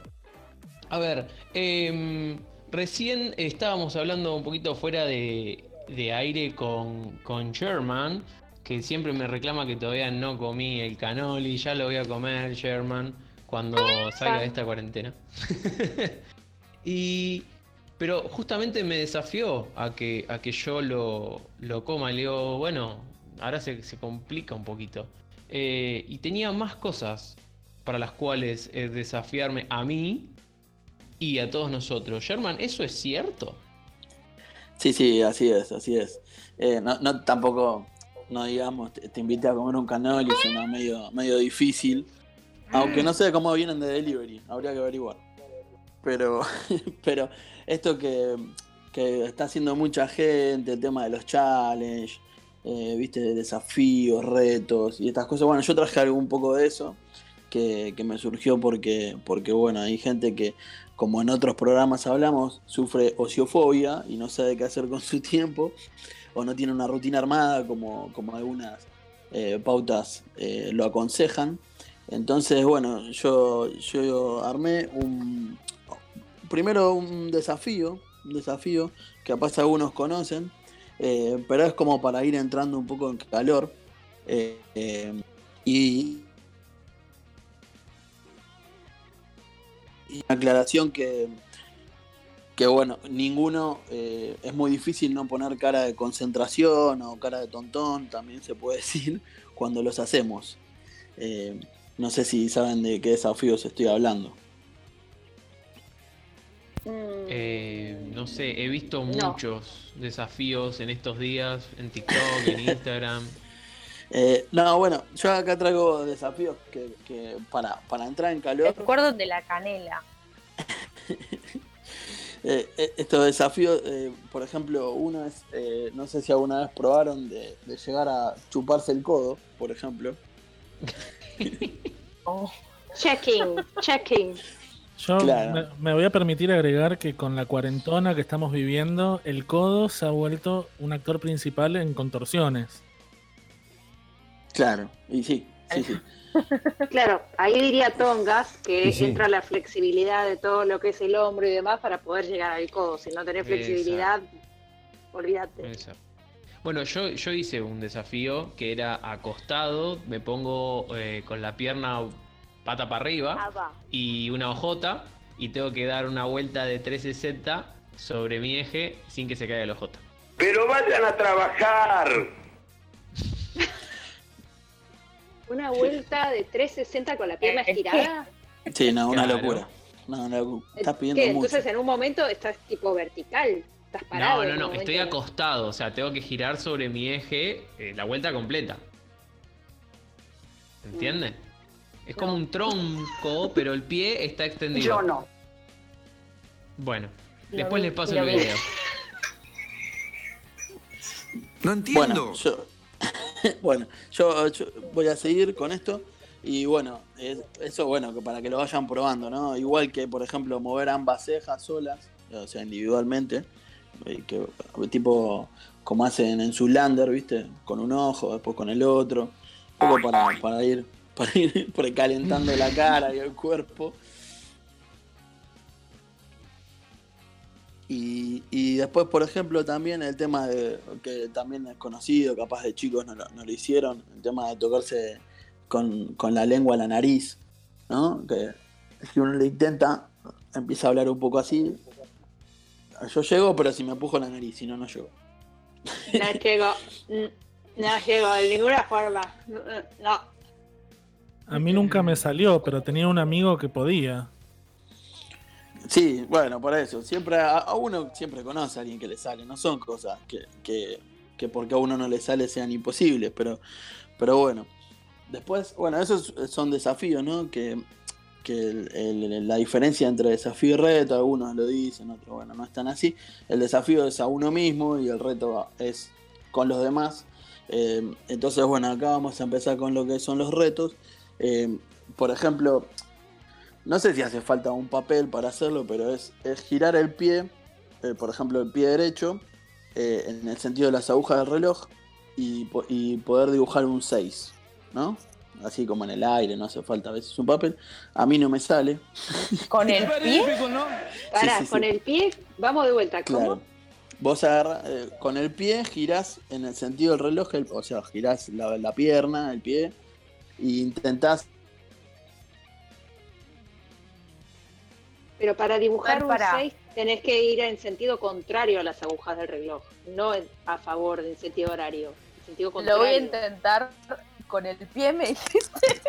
a ver, em, recién estábamos hablando un poquito fuera de, de aire con, con Sherman, que siempre me reclama que todavía no comí el canoli, ya lo voy a comer, Sherman, cuando salga de esta cuarentena. <laughs> y, pero justamente me desafió a que, a que yo lo, lo coma. Le digo, bueno, ahora se, se complica un poquito. Eh, y tenía más cosas para las cuales eh, desafiarme a mí y a todos nosotros. Sherman, ¿eso es cierto? Sí, sí, así es, así es. Eh, no, no, tampoco, no digamos, te, invité a comer un canoli, suena medio, medio difícil. Aunque no sé cómo vienen de delivery, habría que averiguar. Pero, <laughs> pero esto que, que está haciendo mucha gente, el tema de los challenge, eh, viste, de desafíos, retos y estas cosas. Bueno, yo traje algo un poco de eso que, que me surgió porque, porque, bueno, hay gente que, como en otros programas hablamos, sufre ociofobia y no sabe qué hacer con su tiempo o no tiene una rutina armada como, como algunas eh, pautas eh, lo aconsejan. Entonces, bueno, yo, yo armé un, primero un desafío, un desafío que capaz algunos conocen, eh, pero es como para ir entrando un poco en calor. eh, eh, y, y aclaración que, que bueno, ninguno, es muy difícil no poner cara de concentración o cara de tontón, también se puede <laughs> decir, cuando los hacemos. No sé si saben de qué desafíos estoy hablando. Eh, no sé, he visto No. muchos desafíos en estos días, en TikTok, en <laughs> Instagram. Eh, no, bueno, yo acá traigo desafíos que, que para, para entrar en calor. Recuerdo de la canela. <laughs> Eh, eh, estos desafíos, eh, por ejemplo, uno es, eh, no sé si alguna vez probaron de, de llegar a chuparse el codo, por ejemplo. <laughs> Checking, checking. Yo Claro. me, me voy a permitir agregar que con la cuarentona que estamos viviendo, el codo se ha vuelto un actor principal en contorsiones. Claro, y sí, sí, sí. <laughs> Claro, ahí diría Tongas que Sí, sí. entra la flexibilidad de todo lo que es el hombro y demás para poder llegar al codo. Si no tenés flexibilidad, olvídate. Bueno, yo, yo hice un desafío que era acostado, me pongo eh, con la pierna pata para arriba y una hojota y tengo que dar una vuelta de 360 sobre mi eje sin que se caiga el ojota. Pero vayan a trabajar. <laughs> Una vuelta de 360 con la pierna estirada. Sí, no, una Claro. locura. No, una locura. Estás ¿Qué? pidiendo mucho. Entonces en un momento estás tipo vertical. Estás parado. No, no, no, estoy acostado, o sea, tengo que girar sobre mi eje eh, la vuelta completa. ¿Entiendes? Es como un tronco, pero el pie está extendido. Yo no. Bueno, Lo después vi, les paso lo el vi. video. No entiendo. Bueno, yo, <laughs> bueno, yo, yo voy a seguir con esto. Y bueno, es- eso bueno, que para que lo vayan probando, ¿no? Igual que, por ejemplo, mover ambas cejas solas, o sea, individualmente, eh, que, tipo como hacen en Zulander, ¿viste? Con un ojo, después con el otro. Un poco para, para ir, para ir <laughs> precalentando la cara y el cuerpo. Y, y después, por ejemplo, también el tema de que también es conocido, capaz de chicos no lo, no lo hicieron, el tema de tocarse con, con la lengua la nariz, ¿no? Que si uno le intenta, empieza a hablar un poco así. Yo llego, pero si me empujo la nariz, si no, no llego. No llego. <laughs> No llego de ninguna forma. No. A mí nunca me salió, pero tenía un amigo que podía. Sí, bueno, por eso. Siempre a, uno siempre conoce a alguien que le sale. No son cosas que, que, que porque a uno no le sale sean imposibles, pero, pero bueno. Después, bueno, esos son desafíos, ¿no? Que, que la diferencia entre desafío y reto, algunos lo dicen, otros, bueno, no están así. El desafío es a uno mismo y el reto es con los demás. Eh, entonces, bueno, acá vamos a empezar con lo que son los retos. Eh, por ejemplo, no sé si hace falta un papel para hacerlo, pero es, es girar el pie, eh, por ejemplo, el pie derecho, eh, en el sentido de las agujas del reloj, y, po- y poder dibujar un 6, ¿no? Así como en el aire, no hace falta a veces un papel. A mí no me sale. <laughs> ¿Con el pie? Pará, Sí, sí, con sí. el pie, vamos de vuelta. ¿Cómo? Claro. Vos agarras, eh, con el pie girás en el sentido del reloj, el- o sea, girás la, la pierna, el pie, e intentás Pero para dibujar un para- 6 tenés que ir en sentido contrario a las agujas del reloj, no en- a favor del sentido horario. En sentido Lo voy contrario. a intentar con el pie, me dijiste.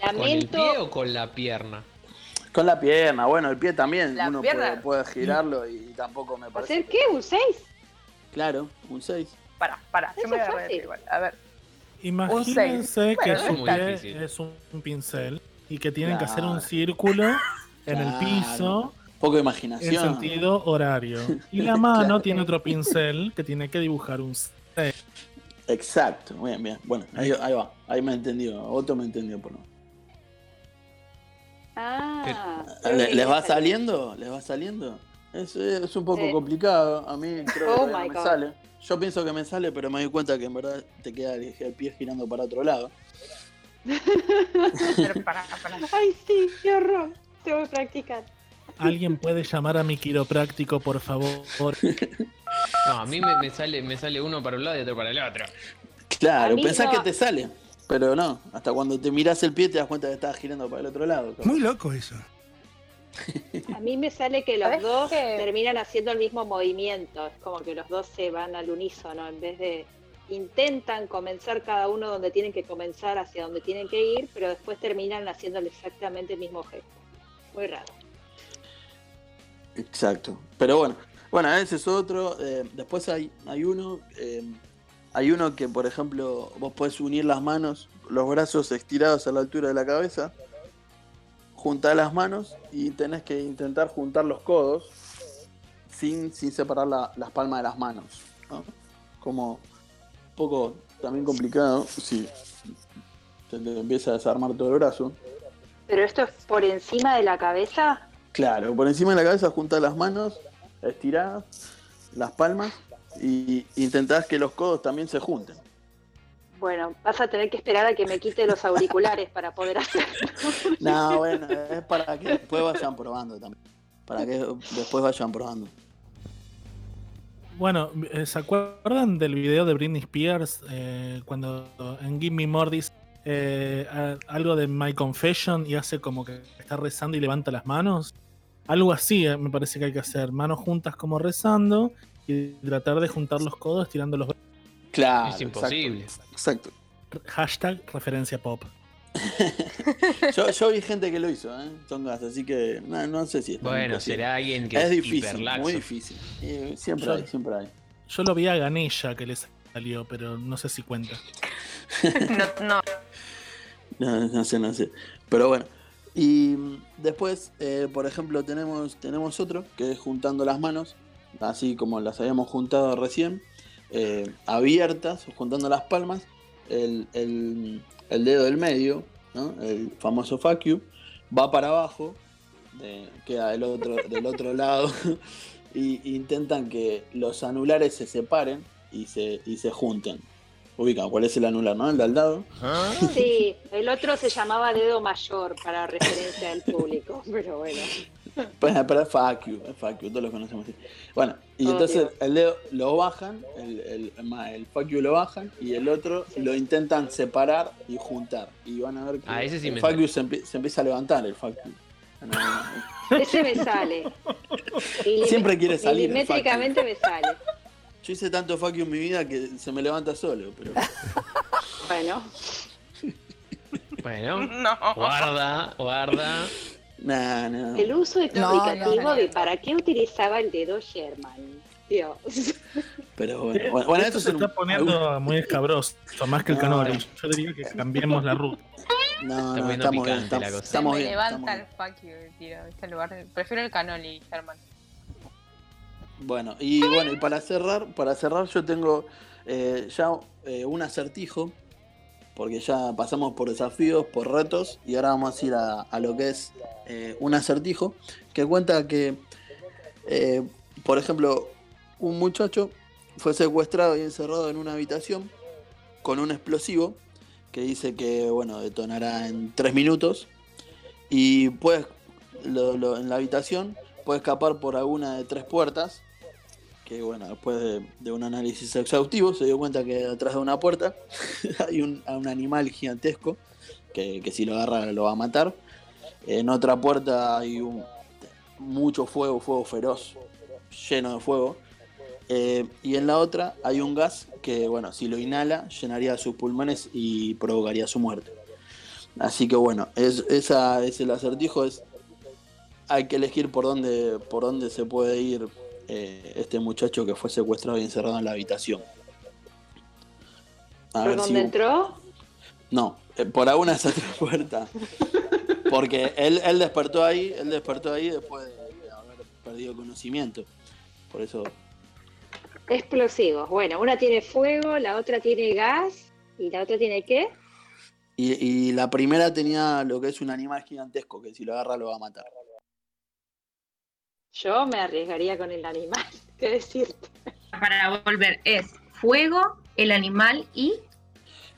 ¿Con el Lamento. pie o con la pierna? con la pierna. Bueno, el pie también, La uno pierna. puede, puede girarlo y tampoco me parece. ¿Hacer qué? ¿Un 6? Claro, un 6. Para, para, yo me voy a reír fácil. igual. A ver. Imagínense que Bueno, su no es pie difícil. es un pincel y que tienen que hacer un círculo en el piso Poco en imaginación. sentido horario. <laughs> Y la mano Claro. tiene otro pincel que tiene que dibujar un 6. Exacto, bien, bien. Bueno, ahí, ahí va. Ahí me entendió. Otro me entendió por lo menos. Ah. ¿Le- ¿Les va saliendo? ¿Les va saliendo? Es, es un poco Sí. complicado. A mí creo que Oh my no me sale. Yo pienso que me sale, pero me doy cuenta que en verdad te queda el, el pie girando para otro lado. <laughs> Ay, sí, qué horror. Tengo que practicar. ¿Alguien puede llamar a mi quiropráctico, por favor? No, a mí me, me sale, me sale uno para un lado y otro para el otro. Claro, pensás no. que te sale, pero no. Hasta cuando te mirás el pie te das cuenta que estás girando para el otro lado. Muy loco eso. A mí me sale que los ¿Sabes dos qué? terminan haciendo el mismo movimiento. Es como que los dos se van al unísono en vez de intentan comenzar cada uno donde tienen que comenzar hacia donde tienen que ir, pero después terminan haciendo exactamente el mismo gesto. Muy raro. Exacto. Pero bueno, bueno, ese es otro. eh, después hay, hay uno, eh, hay uno que, por ejemplo, vos podés unir las manos, los brazos estirados a la altura de la cabeza, juntar las manos y tenés que intentar juntar los codos sin, sin separar la- las palmas de las manos. ¿no? Como un poco también complicado si se te empieza a desarmar todo el brazo. Pero esto es por encima de la cabeza. Claro, por encima de la cabeza juntas las manos, estiradas, las palmas, y intentás que los codos también se junten. Bueno, vas a tener que esperar a que me quite los auriculares para poder hacerlo. <laughs> No, bueno, es para que después vayan probando también. Para que después vayan probando. Bueno, eh, ¿se acuerdan del video de Britney Spears eh, cuando en Give Me More dice eh, algo de My Confession y hace como que está rezando y levanta las manos? Algo así eh, me parece que hay que hacer. Manos juntas como rezando y tratar de juntar los codos estirando los brazos. Claro. Es imposible. Exacto. Hashtag referencia pop. <laughs> Yo, yo vi gente que lo hizo, ¿eh? Tongas, así que no, no sé si es Bueno, imposible. será alguien que es es difícil, hiperlaxo. muy difícil. Y siempre Yo- hay, siempre hay. Yo lo vi a Ganesha que le salió, pero no sé si cuenta. <laughs> No, no. No, no sé, no sé. Pero bueno. Y después, eh, por ejemplo, tenemos, tenemos otro que es juntando las manos, así como las habíamos juntado recién, eh, abiertas, juntando las palmas, el, el- el dedo del medio, ¿no? el famoso fuck you, va para abajo, de- queda del otro, del otro <laughs> lado, <laughs> y intentan que los anulares se separen y se, y se junten. Ubican cuál es el anular, ¿no? El de al lado. Sí, el otro se llamaba dedo mayor para referencia del público, <laughs> pero bueno. Pero, pero es fuck you, es fuck you, todos lo conocemos así. Bueno, y Oh, entonces Dios. el dedo lo bajan, el, el, el fuck you lo bajan y el otro lo intentan separar y juntar. Y van a ver que Ah, ese sí el me fuck sale. you se, empie- se empieza a levantar, el fuck you. No, no. Ese me sale. Y Siempre quiere salir el Milimétricamente me sale. Yo hice tanto fuck you en mi vida que se me levanta solo, pero Bueno, Bueno, <laughs> guarda, guarda. No. el uso No, explicativo no. de para qué utilizaba el dedo Sherman. Dios. Pero bueno, bueno, bueno, Esto se es un- está poniendo muy escabroso, más que el No, canoli. no. Yo diría que cambiemos la ruta. No, Está no, estamos bien, estamos, la cosa. estamos bien. levanta el fuck you, tío. Este lugar. Prefiero el canoli, Germán. Bueno, y bueno, y para cerrar, para cerrar yo tengo eh, ya eh, un acertijo, porque ya pasamos por desafíos, por retos, y ahora vamos a ir a, a lo que es eh, un acertijo, que cuenta que, eh, por ejemplo, un muchacho fue secuestrado y encerrado en una habitación con un explosivo que dice que, bueno, detonará en tres minutos, y pues en la habitación puede escapar por alguna de tres puertas que bueno, después de, un análisis exhaustivo se dio cuenta que detrás de una puerta <laughs> hay un, un animal gigantesco que, que si lo agarra lo va a matar. En otra puerta hay un, mucho fuego, fuego feroz, lleno de fuego. Eh, y en la otra hay un gas que, bueno, si lo inhala, llenaría sus pulmones y provocaría su muerte. Así que bueno, es, esa es el acertijo, es hay que elegir por dónde, por dónde se puede ir eh, este muchacho que fue secuestrado y encerrado en la habitación. A ¿Por dónde si- entró? No, eh, por alguna de esas tres puertas. Porque él, él despertó ahí, él despertó ahí después de, de haber perdido conocimiento. Por eso. Explosivos. Bueno, una tiene fuego, la otra tiene gas y la otra tiene qué? Y, y la primera tenía lo que es un animal gigantesco, que si lo agarra lo va a matar. Yo me arriesgaría con el animal. <laughs> ¿Qué decirte? Para volver, es fuego, el animal y.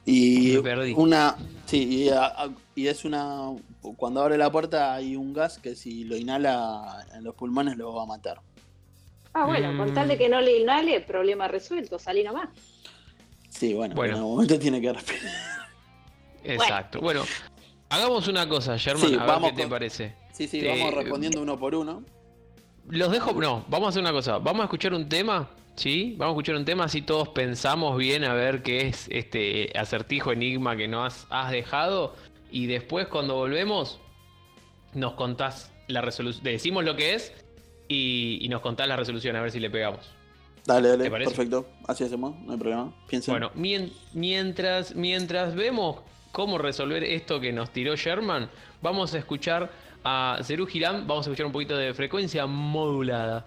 Y una. Sí, y, a- a- y es una. Cuando abre la puerta hay un gas que si lo inhala en los pulmones lo va a matar. Ah, bueno, con tal de que no le inhale, problema resuelto, salí nomás. Sí, bueno, Bueno. en algún momento tiene que respirar. Exacto. Bueno, hagamos una cosa, Sherman, Sí, a ver vamos qué te con- parece. Sí, sí, vamos respondiendo uno por uno. Los dejo, no, vamos a hacer una cosa, vamos a escuchar un tema, ¿sí? Vamos a escuchar un tema así todos pensamos bien a ver qué es este acertijo, enigma que nos has, has dejado y después cuando volvemos nos contás la resolución, decimos lo que es y, y nos contás la resolución a ver si le pegamos. Dale, dale, perfecto. Así hacemos, no hay problema. Piensen. Bueno, mien- mientras, mientras vemos cómo resolver esto que nos tiró Sherman, vamos a escuchar a Cerú Girán, vamos a escuchar un poquito de frecuencia modulada.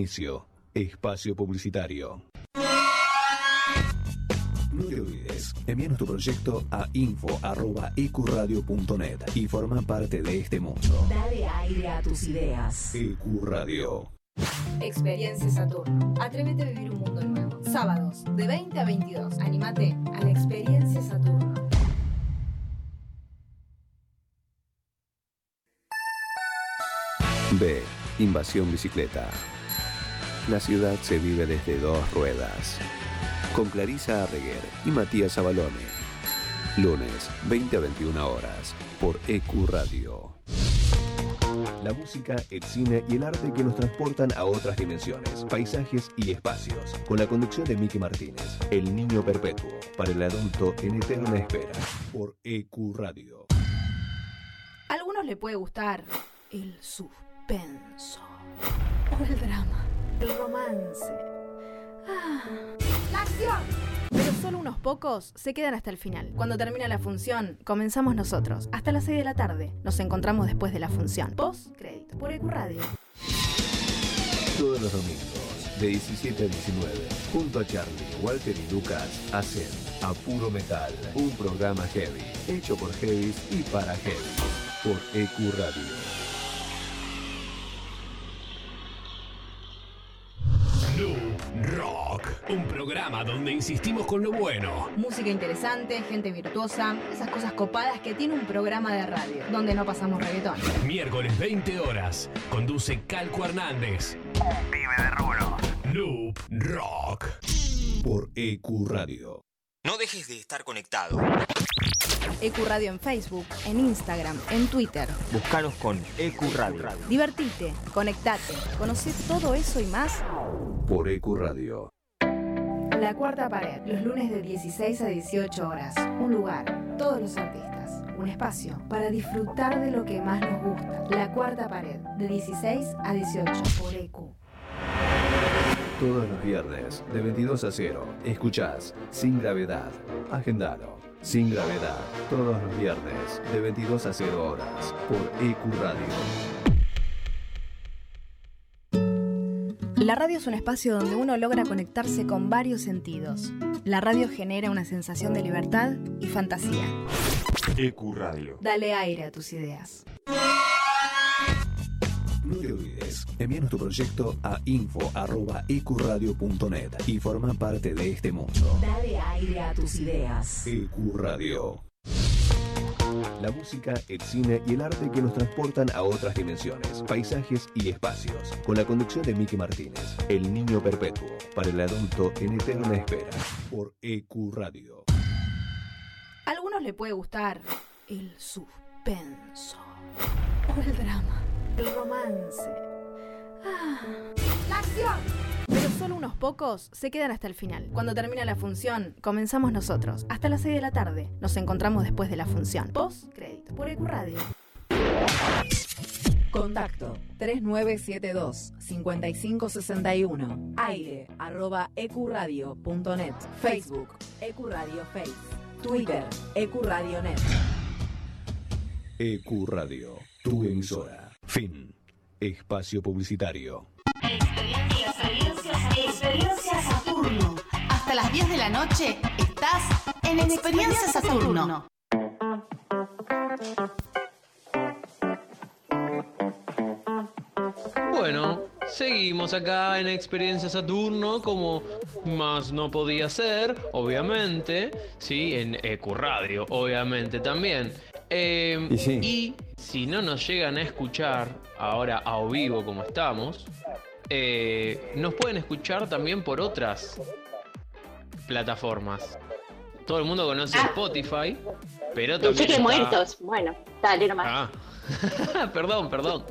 Inicio. Espacio publicitario. No te olvides, envíanos tu proyecto a info.ecuradio.net y forma parte de este mundo. Dale aire a tus ideas. Ecuradio. Experiencia Saturno. Atrévete a vivir un mundo nuevo. Sábados de 20 a 22. Animate a la experiencia Saturno. B. Invasión bicicleta. La ciudad se vive desde dos ruedas. Con Clarisa Arreguer y Matías Abalone. Lunes, 20 a 21 horas, por EQ Radio. La música, el cine y el arte que nos transportan a otras dimensiones, paisajes y espacios. Con la conducción de Miki Martínez, El Niño Perpetuo, para el adulto en eterna espera, por EQ Radio. A algunos le puede gustar el suspenso o el drama, el romance. Ah, ¡La acción! Pero solo unos pocos se quedan hasta el final. Cuando termina la función, comenzamos nosotros. Hasta las 6 de la tarde. Nos encontramos después de la función. Post crédito por EQ Radio. Todos los domingos, de 17 a 19, junto a Charlie, Walter y Lucas, hacen A Puro Metal, un programa heavy, hecho por heavies y para heavies, por EQ Radio. New Rock, un programa donde insistimos con lo bueno. Música interesante, gente virtuosa, esas cosas copadas que tiene un programa de radio, donde no pasamos reggaetón. Miércoles 20 horas, conduce Calco Hernández. Un pibe de rulo. Noob Rock. Por EQ Radio. No dejes de estar conectado. EQ Radio en Facebook, en Instagram, en Twitter. Búscanos con EQ Radio. Divertite, conectate, conoce todo eso y más. Por EQ Radio. La cuarta pared, los lunes de 16 a 18 horas. Un lugar, todos los artistas. Un espacio para disfrutar de lo que más nos gusta. La cuarta pared, de 16 a 18 por EQ. Todos los viernes, de 22 a 0, escuchás Sin Gravedad. Agendalo. Sin Gravedad. Todos los viernes, de 22 a 0 horas, por EQ Radio. La radio es un espacio donde uno logra conectarse con varios sentidos. La radio genera una sensación de libertad y fantasía. EQ Radio. Dale aire a tus ideas. No te olvides, envíanos tu proyecto a info.ecuradio.net y forma parte de este mundo. Dale aire a tus ideas. EQ Radio. La música, el cine y el arte que nos transportan a otras dimensiones, paisajes y espacios. Con la conducción de Miki Martínez, El Niño Perpetuo, para el adulto en eterna espera, por EQ Radio. A algunos le puede gustar el suspenso o el drama, el romance. Ah, ¡La acción! Pero solo unos pocos se quedan hasta el final. Cuando termina la función, comenzamos nosotros. Hasta las 6 de la tarde. Nos encontramos después de la función. Post crédito por EQ Radio. Contacto 3972-5561. Aire arroba ecuradio.net. Facebook Ecuradio Face. Twitter Ecuradio.net. EQ E Radio, tu emisora. Fin. Espacio publicitario. Experiencia, experiencia Saturno. Hasta las 10 de la noche estás en Experiencia Saturno. Bueno, seguimos acá en Experiencia Saturno, como más no podía ser, obviamente, sí, en EQ Radio, obviamente también. Eh, Y sí. y si no nos llegan a escuchar ahora a o vivo como estamos, eh, nos pueden escuchar también por otras plataformas. Todo el mundo conoce Spotify, pero también Pensé que está- muertos. Bueno, dale nomás. Ah, <laughs> perdón, perdón.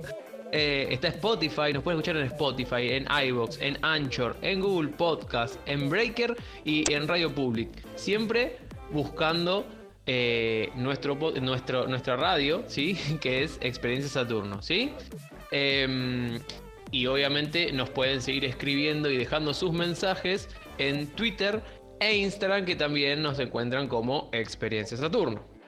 Eh, está Spotify, nos pueden escuchar en Spotify, en iVoox, en Anchor, en Google Podcast, en Breaker y en Radio Public. Siempre buscando eh, nuestro, nuestro, nuestra radio, ¿sí? <laughs> Que es Experiencia Saturno, ¿sí? Em, y obviamente nos pueden seguir escribiendo y dejando sus mensajes en Twitter e Instagram, que también nos encuentran como Experiencia Saturno.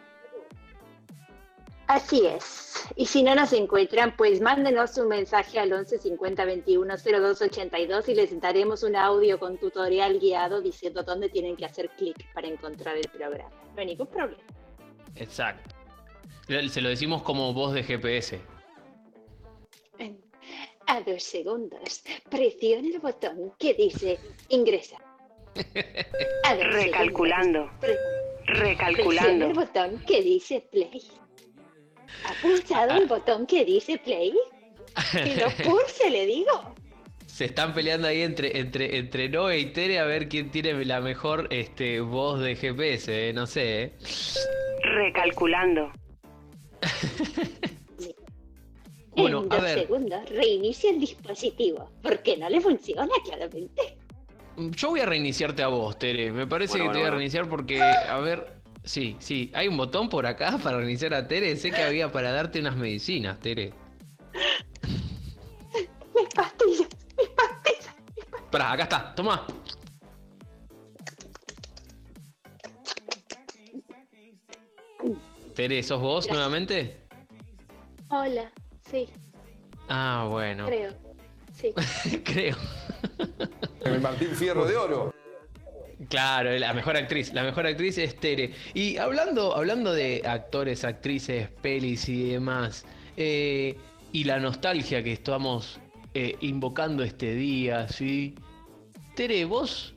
Así es. Y si no nos encuentran, pues mándenos un mensaje al 11 50 21 02 82 y les daremos un audio con tutorial guiado diciendo dónde tienen que hacer clic para encontrar el programa. No hay ningún problema. Exacto. Se lo decimos como voz de GPS. A dos segundos, presione el botón que dice ingresa. A ver, Recalculando. Pre- Recalculando. Presiona el botón que dice play. ¿Ha pulsado el botón que dice play? Que lo <laughs> pulse, le digo. Se están peleando ahí entre, entre, entre Noé y Tere a ver quién tiene la mejor este, voz de GPS, eh, no sé. eh. Recalculando. <laughs> Bueno, en a ver. segundos reinicia el dispositivo. Porque no le funciona claramente. Yo voy a reiniciarte a vos, Tere. Me parece Bueno, que te voy a reiniciar porque, a ver, sí, sí, hay un botón por acá <laughs> para reiniciar a Tere. Sé que había para darte unas medicinas, Tere. Mis pastillas. Pará, acá está, toma. Tere, ¿sos vos Gracias. nuevamente? Hola. Sí, Ah, bueno. creo. Sí. <laughs> Creo. El Martín Fierro de Oro. Claro, la mejor actriz. La mejor actriz es Tere. Y hablando, hablando de actores, actrices, pelis y demás, eh, y la nostalgia que estamos eh, invocando este día, ¿sí? Tere, vos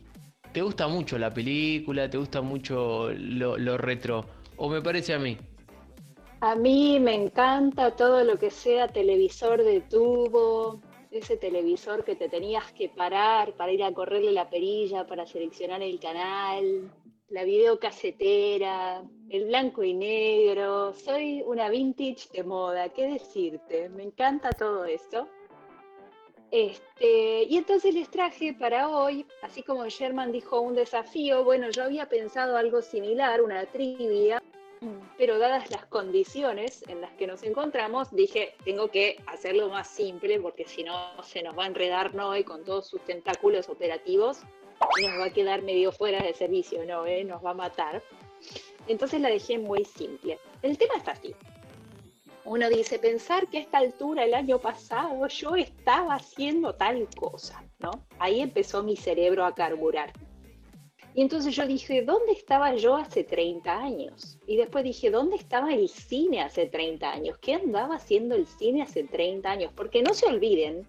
te gusta mucho la película, te gusta mucho lo, lo retro, o me parece a mí. A mí me encanta todo lo que sea televisor de tubo, ese televisor que te tenías que parar para ir a correrle la perilla, para seleccionar el canal, la videocasetera, el blanco y negro. Soy una vintage de moda, ¿qué decirte? Me encanta todo esto. Este, y entonces les traje para hoy, así como Sherman dijo un desafío, bueno, yo había pensado algo similar, una trivia, pero dadas las condiciones en las que nos encontramos, dije, tengo que hacerlo más simple porque si no se nos va a enredar Noé con todos sus tentáculos operativos y nos va a quedar medio fuera de servicio, Noé, nos va a matar. Entonces la dejé muy simple. El tema está así. Uno dice, pensar que a esta altura el año pasado yo estaba haciendo tal cosa, ¿no? Ahí empezó mi cerebro a carburar. Y entonces yo dije, ¿dónde estaba yo hace 30 años? Y después dije, ¿dónde estaba el cine hace 30 años? ¿Qué andaba haciendo el cine hace 30 años? Porque no se olviden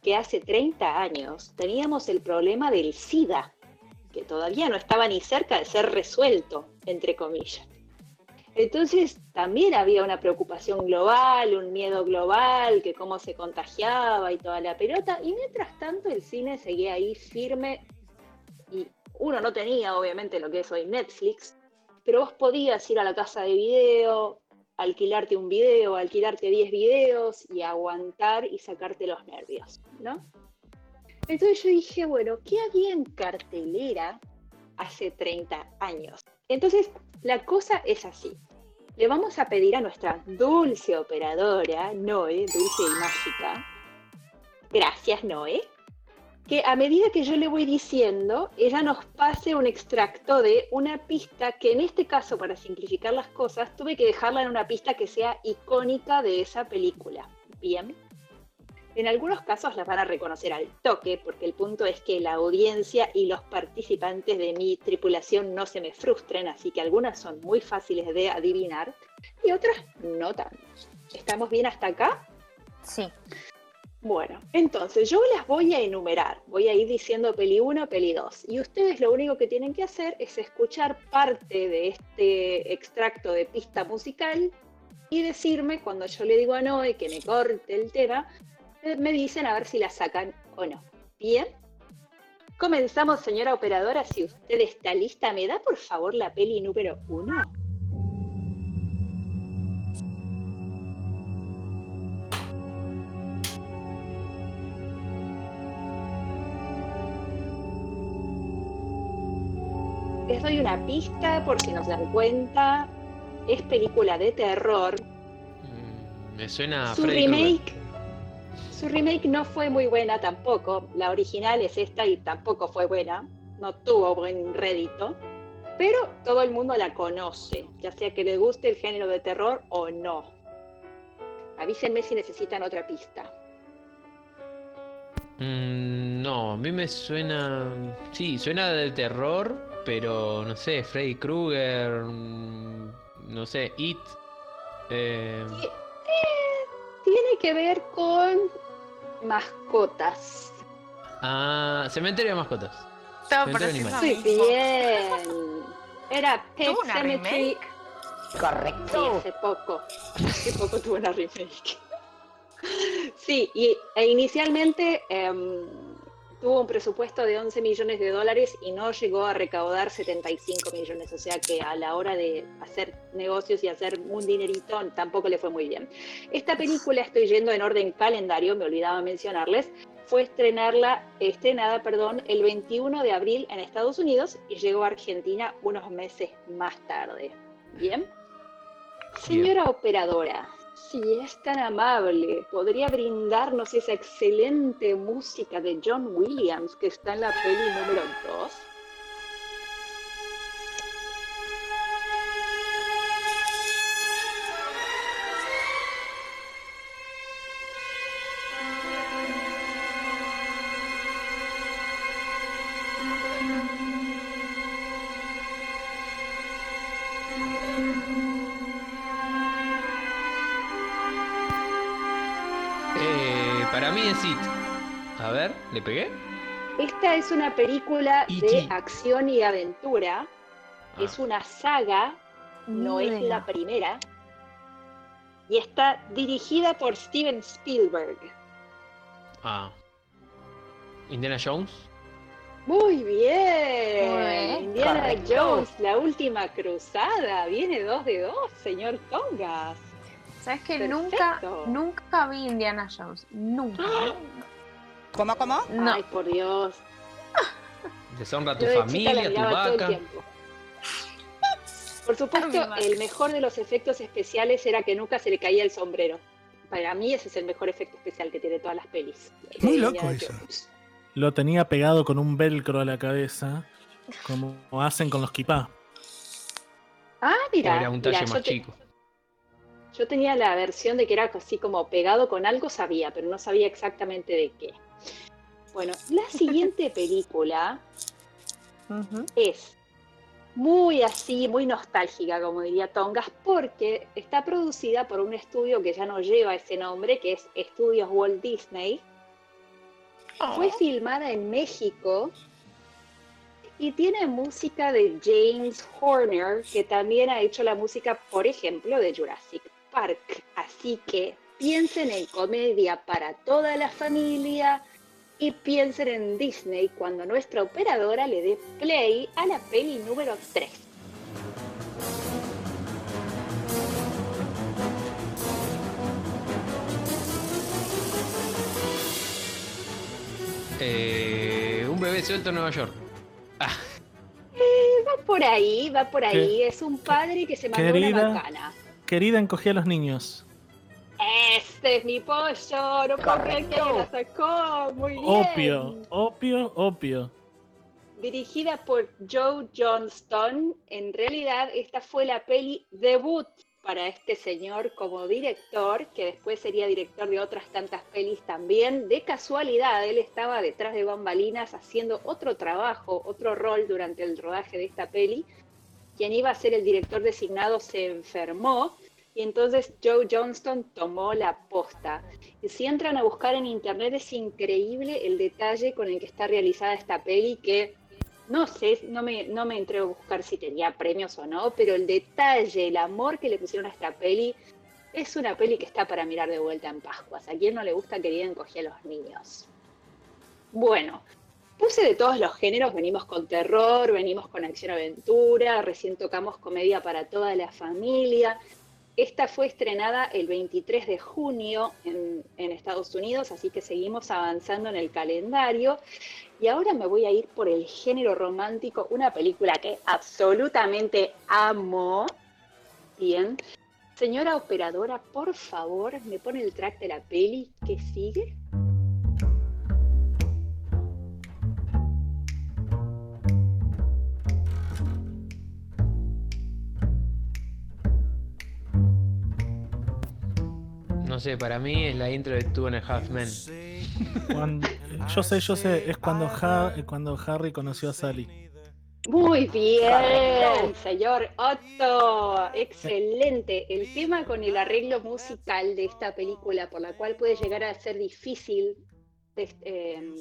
que hace 30 años teníamos el problema del SIDA, que todavía no estaba ni cerca de ser resuelto, entre comillas. Entonces también había una preocupación global, un miedo global, que cómo se contagiaba y toda la pelota. Y mientras tanto el cine seguía ahí firme uno no tenía obviamente lo que es hoy Netflix, pero vos podías ir a la casa de video, alquilarte un video, alquilarte 10 videos y aguantar y sacarte los nervios, ¿no? Entonces yo dije, bueno, ¿qué había en cartelera hace 30 años? Entonces, la cosa es así. Le vamos a pedir a nuestra dulce operadora, Noé, dulce y mágica, gracias Noé, que a medida que yo le voy diciendo, ella nos pase un extracto de una pista que en este caso, para simplificar las cosas, tuve que dejarla en una pista que sea icónica de esa película. Bien. En algunos casos las van a reconocer al toque, porque el punto es que la audiencia y los participantes de mi tripulación no se me frustren, así que algunas son muy fáciles de adivinar y otras no tanto. ¿Estamos bien hasta acá? Sí. Bueno, entonces yo las voy a enumerar, voy a ir diciendo peli 1, peli 2, y ustedes lo único que tienen que hacer es escuchar parte de este extracto de pista musical y decirme cuando yo le digo a Noé que me corte el tema, eh, me dicen a ver si la sacan o no. Bien. Comenzamos, señora operadora, si usted está lista, ¿me da por favor la peli número 1? Les doy una pista por si no se dan cuenta. Es película de terror. Me suena a Su Freddy remake, su remake no fue muy buena tampoco. La original es esta y tampoco fue buena. No tuvo buen rédito. Pero todo el mundo la conoce, ya sea que le guste el género de terror o no. Avísenme si necesitan otra pista. Mm, no, a mí me suena. Sí, suena de terror, pero no sé, Freddy Krueger. mm, No sé, It. eh, Tiene que ver con mascotas. ah, Cementerio de Mascotas. Estaba Animal. Muy bien. Era Pet <laughs> ¿Tuvo una Cemetery. remake? Correcto. Sí, hace poco. Hace poco tuvo una remake. <laughs> Sí, y, e inicialmente em, tuvo un presupuesto de 11 millones de dólares y no llegó a recaudar 75 millones. O sea que a la hora de hacer negocios y hacer un dinerito tampoco le fue muy bien. Esta película, estoy yendo en orden calendario, me olvidaba mencionarles, fue estrenarla, estrenada perdón, el 21 de abril en Estados Unidos y llegó a Argentina unos meses más tarde. ¿Bien? Señora operadora, si es tan amable, ¿podría brindarnos esa excelente música de John Williams que está en la peli número 2? Pegué? Esta es una película de acción y aventura. Es una saga, no es la primera. Y está dirigida por Steven Spielberg. Ah. Indiana Jones. Muy bien. Muy bien, Indiana correcto. Jones, la última cruzada. Viene dos de dos, señor Tongas. ¿Sabes que Perfecto. nunca, nunca vi Indiana Jones? Nunca. ¿Cómo, cómo? No. Ay, por Dios. <laughs> Deshonra a tu familia, tu vaca. Por supuesto, el mejor de los efectos especiales era que nunca se le caía el sombrero. Para mí ese es el mejor efecto especial que tiene todas las pelis. Muy loco eso. Lo tenía pegado con un velcro a la cabeza, como hacen con los kipá. Ah, mira. Era un talle más te- chico. Yo tenía la versión de que era así como pegado con algo, sabía, pero no sabía exactamente de qué. Bueno, la siguiente <laughs> película es muy así, muy nostálgica, como diría Tongas, porque está producida por un estudio que ya no lleva ese nombre, que es Estudios Walt Disney. Fue filmada en México y tiene música de James Horner, que también ha hecho la música, por ejemplo, de Jurassic Park. Así que piensen en comedia para toda la familia y piensen en Disney cuando nuestra operadora le dé play a la peli número 3. Eh, un bebé suelto en Nueva York. Eh, va por ahí, va por ahí. ¿Qué? Es un padre que se mandó una Querida, bacana. querida encogía a los niños. Este es mi pollo, no puedo creer que la sacó. Muy bien. Opio, opio, opio. dirigida por Joe Johnston. En realidad, esta fue la peli debut para este señor como director, que después sería director de otras tantas pelis también. De casualidad, él estaba detrás de bambalinas haciendo otro trabajo, otro rol durante el rodaje de esta peli. Quien iba a ser el director designado se enfermó y entonces Joe Johnston tomó la posta. Si entran a buscar en internet es increíble el detalle con el que está realizada esta peli que no sé, no me, no me entré a buscar si tenía premios o no, pero el detalle, el amor que le pusieron a esta peli, es una peli que está para mirar de vuelta en Pascuas. ¿A quién no le gusta que digan a los niños? Bueno, puse de todos los géneros, venimos con terror, venimos con acción-aventura, recién tocamos comedia para toda la familia. Esta fue estrenada el 23 de junio en, Estados Unidos, así que seguimos avanzando en el calendario. Y ahora me voy a ir por el género romántico, una película que absolutamente amo. Bien. Señora operadora, por favor, me pone el track de la peli que sigue. No sé, para mí es la intro de Two and a Half Men. Cuando- yo sé, yo sé, es cuando, Ha- cuando Harry conoció a Sally. Muy bien, señor Otto. Excelente. El tema con el arreglo musical de esta película, por la cual puede llegar a ser difícil eh,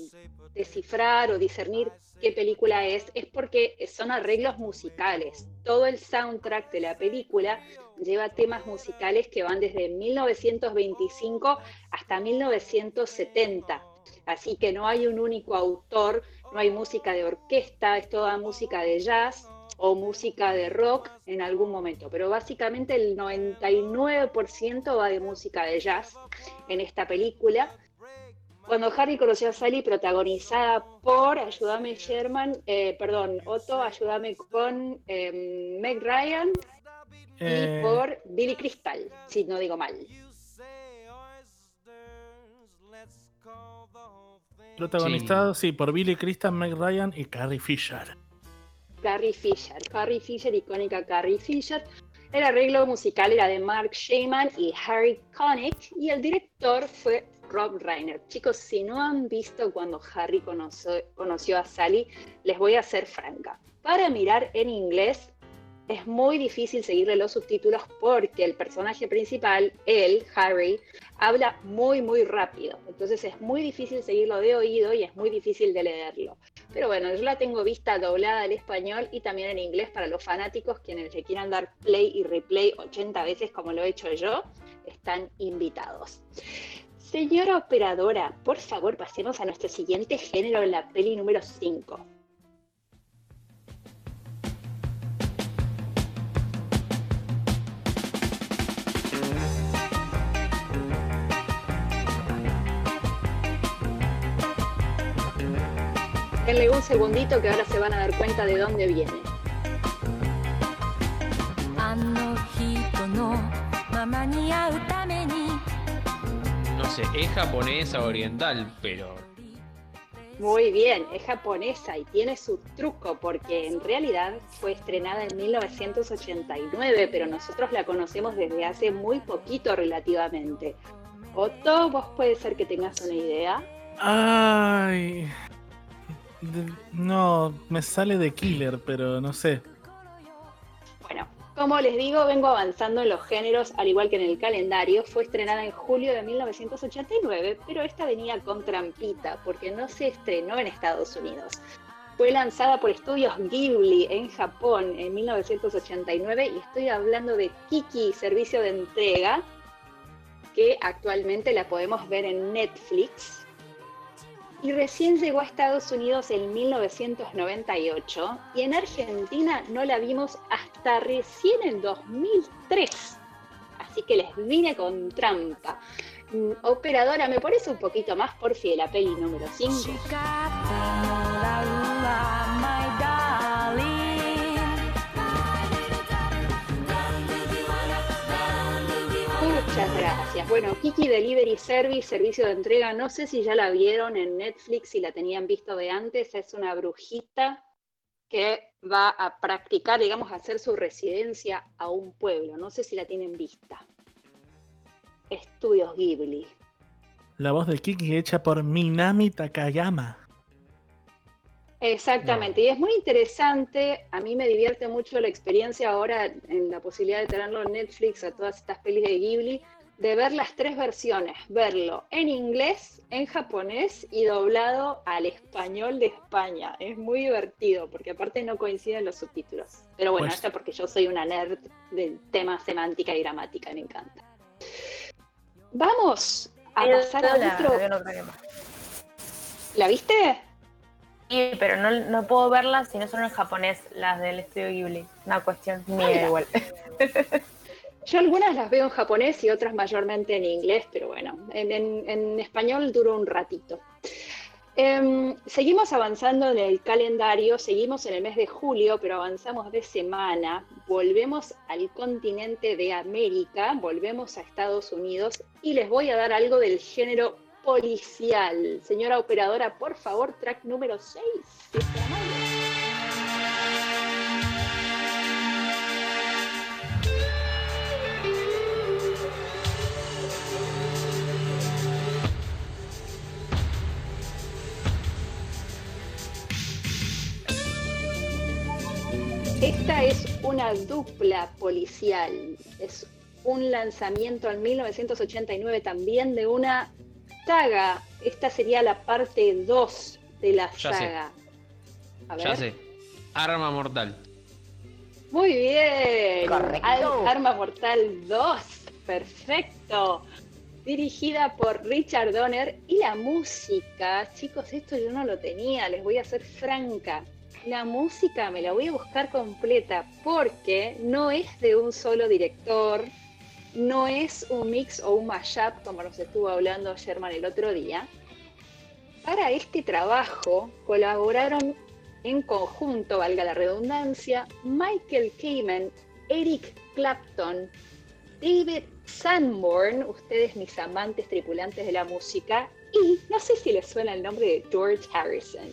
descifrar o discernir qué película es, es porque son arreglos musicales. Todo el soundtrack de la película lleva temas musicales que van desde 1925 hasta 1970. Así que no hay un único autor, no hay música de orquesta, es toda música de jazz o música de rock en algún momento. Pero básicamente el 99% va de música de jazz en esta película. Cuando Harry conoció a Sally, protagonizada por, ayúdame Sherman, eh, perdón, Otto, ayúdame con eh, Meg Ryan Eh, y por Billy Crystal, si no digo mal. protagonizado, sí. por Billy Crystal, Meg Ryan y Carrie Fisher. Carrie Fisher, Carrie Fisher, icónica Carrie Fisher. El arreglo musical era de Mark Shaman y Harry Connick y el director fue Rob Reiner. Chicos, si no han visto cuando Harry conoció, conoció a Sally, les voy a ser franca. Para mirar en inglés es muy difícil seguirle los subtítulos porque el personaje principal, él, Harry, habla muy, muy rápido. Entonces es muy difícil seguirlo de oído y es muy difícil de leerlo. Pero bueno, yo la tengo vista doblada al español y también en inglés para los fanáticos quienes le quieran dar play y replay 80 veces como lo he hecho yo, están invitados. Señora operadora, por favor pasemos a nuestro siguiente género en la peli número 5. denle un segundito que ahora se van a dar cuenta de dónde viene. No sé, es japonesa oriental, pero... Muy bien, es japonesa y tiene su truco porque en realidad fue estrenada en 1989, pero nosotros la conocemos desde hace muy poquito relativamente. Otto, vos puede ser que tengas una idea. Ay, no, me sale de Killer, pero no sé. Bueno, como les digo, vengo avanzando en los géneros, al igual que en el calendario. Fue estrenada en julio de 1989, pero esta venía con trampita, porque no se estrenó en Estados Unidos. Fue lanzada por estudios Ghibli en Japón en 1989 y estoy hablando de Kiki, servicio de entrega, que actualmente la podemos ver en Netflix. Y recién llegó a Estados Unidos en 1998 y en Argentina no la vimos hasta recién en 2003. Así que les vine con trampa. Mm, Operadora, ¿me pones un poquito más, porfi, de la peli número 5? Muchas gracias. Bueno, Kiki Delivery Service, servicio de entrega, no sé si ya la vieron en Netflix, si la tenían visto de antes, es una brujita que va a practicar, digamos, a hacer su residencia a un pueblo. No sé si la tienen vista. Estudios Ghibli. La voz de Kiki hecha por Minami Takayama. Exactamente, y es muy interesante, a mí me divierte mucho la experiencia ahora en la posibilidad de tenerlo en Netflix a todas estas pelis de Ghibli, de ver las tres versiones, verlo en inglés, en japonés y doblado al español de España. Es muy divertido porque aparte no coinciden los subtítulos. Pero bueno, Pues- esto porque yo soy una nerd del tema semántica y gramática, me encanta. Vamos a pasar a otro... ¿La viste? Sí, pero no, no puedo verlas si no son en japonés, las del estudio Ghibli. Una cuestión mía igual. <laughs> Yo algunas las veo en japonés y otras mayormente en inglés, pero bueno, en, en- en español duró un ratito. Em, seguimos avanzando en el calendario, seguimos en el mes de julio, pero avanzamos de semana, volvemos al continente de América, volvemos a Estados Unidos y les voy a dar algo del género policial. Señora operadora, por favor, track número 6. Esta es una dupla policial. Es un lanzamiento en 1989 también de una saga. Esta sería la parte 2 de la Ya sé. saga. A ver. Ya sé. Arma mortal. Muy bien. Correcto. Arma Mortal 2. Perfecto. Dirigida por Richard Donner. Y la música, chicos, esto yo no lo tenía, les voy a ser franca. La música me la voy a buscar completa porque no es de un solo director, no es un mix o un mashup como nos estuvo hablando Sherman el otro día. Para este trabajo colaboraron en conjunto, valga la redundancia, Michael Kamen, Eric Clapton, David Sanborn, ustedes mis amantes tripulantes de la música, y no sé si les suena el nombre de George Harrison.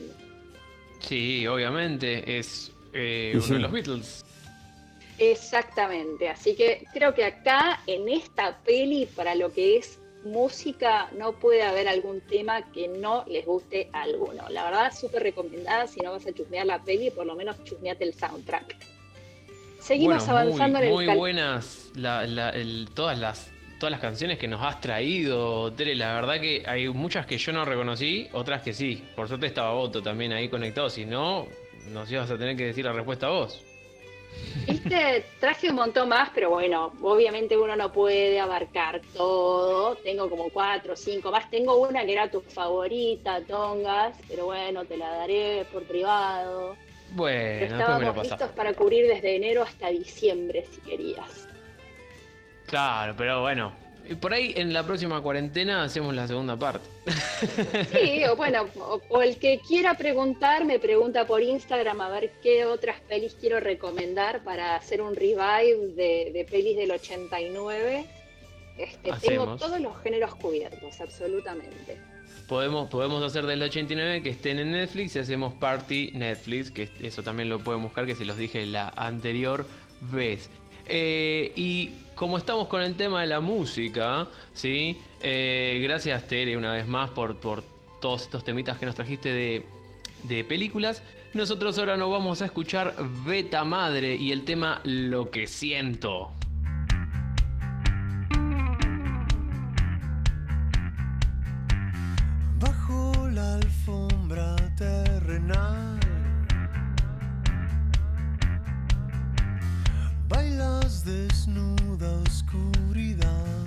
Sí, obviamente. Es eh, uno sí. de los Beatles. Exactamente, así que creo que acá en esta peli, para lo que es música, no puede haber algún tema que no les guste a alguno. La verdad, súper recomendada, si no vas a chusmear la peli, por lo menos chusmeate el soundtrack. Seguimos Bueno, avanzando muy, en el muy cal- buenas la- la- el- todas las todas las canciones que nos has traído, Tere. La verdad que hay muchas que yo no reconocí, otras que sí. Por suerte estaba Otto también ahí conectado. Si no, nos ibas a tener que decir la respuesta a vos. Viste, traje un montón más, pero bueno, obviamente uno no puede abarcar todo. Tengo como cuatro o cinco más. Tengo una que era tu favorita, Tongas, pero bueno, te la daré por privado. Bueno, estábamos listos para cubrir desde enero hasta diciembre, si querías. Claro, pero bueno. Y Por ahí en la próxima cuarentena hacemos la segunda parte. Sí, o bueno, o, o el que quiera preguntar, me pregunta por Instagram a ver qué otras pelis quiero recomendar para hacer un revive de, de pelis del 89. Este, tengo todos los géneros cubiertos, absolutamente. Podemos, podemos hacer del 89 que estén en Netflix y hacemos Party Netflix, que eso también lo pueden buscar, que se los dije la anterior vez. Eh, y como estamos con el tema de la música, ¿sí? Eh, gracias Tere una vez más por, por todos estos temitas que nos trajiste de, de películas. Nosotros ahora nos vamos a escuchar Beta Madre y el tema Lo que siento. Desnuda oscuridad.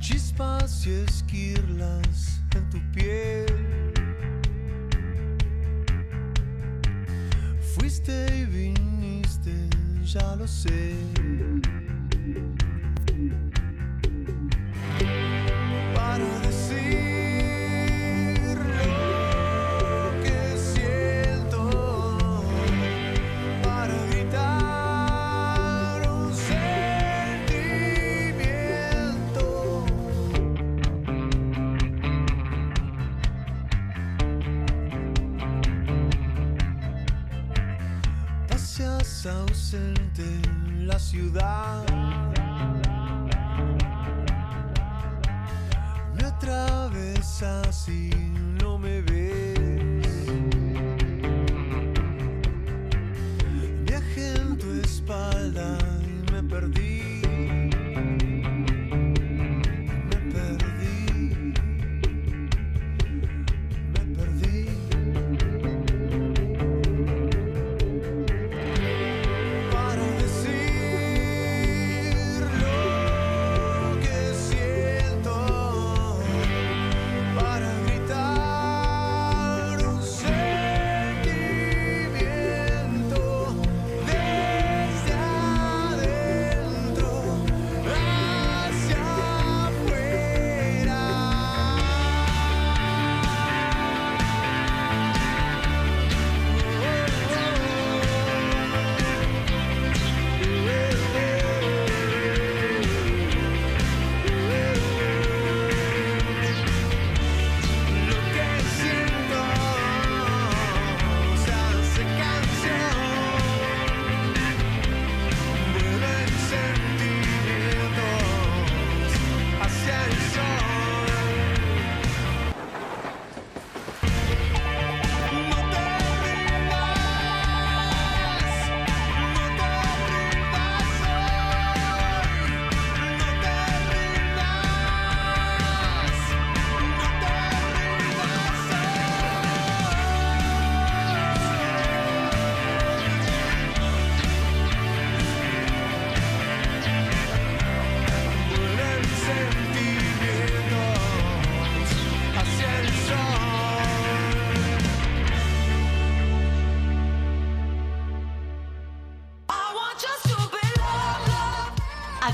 Chispas y esquirlas en tu piel. Fuiste y viniste, ya lo sé. Ciudad.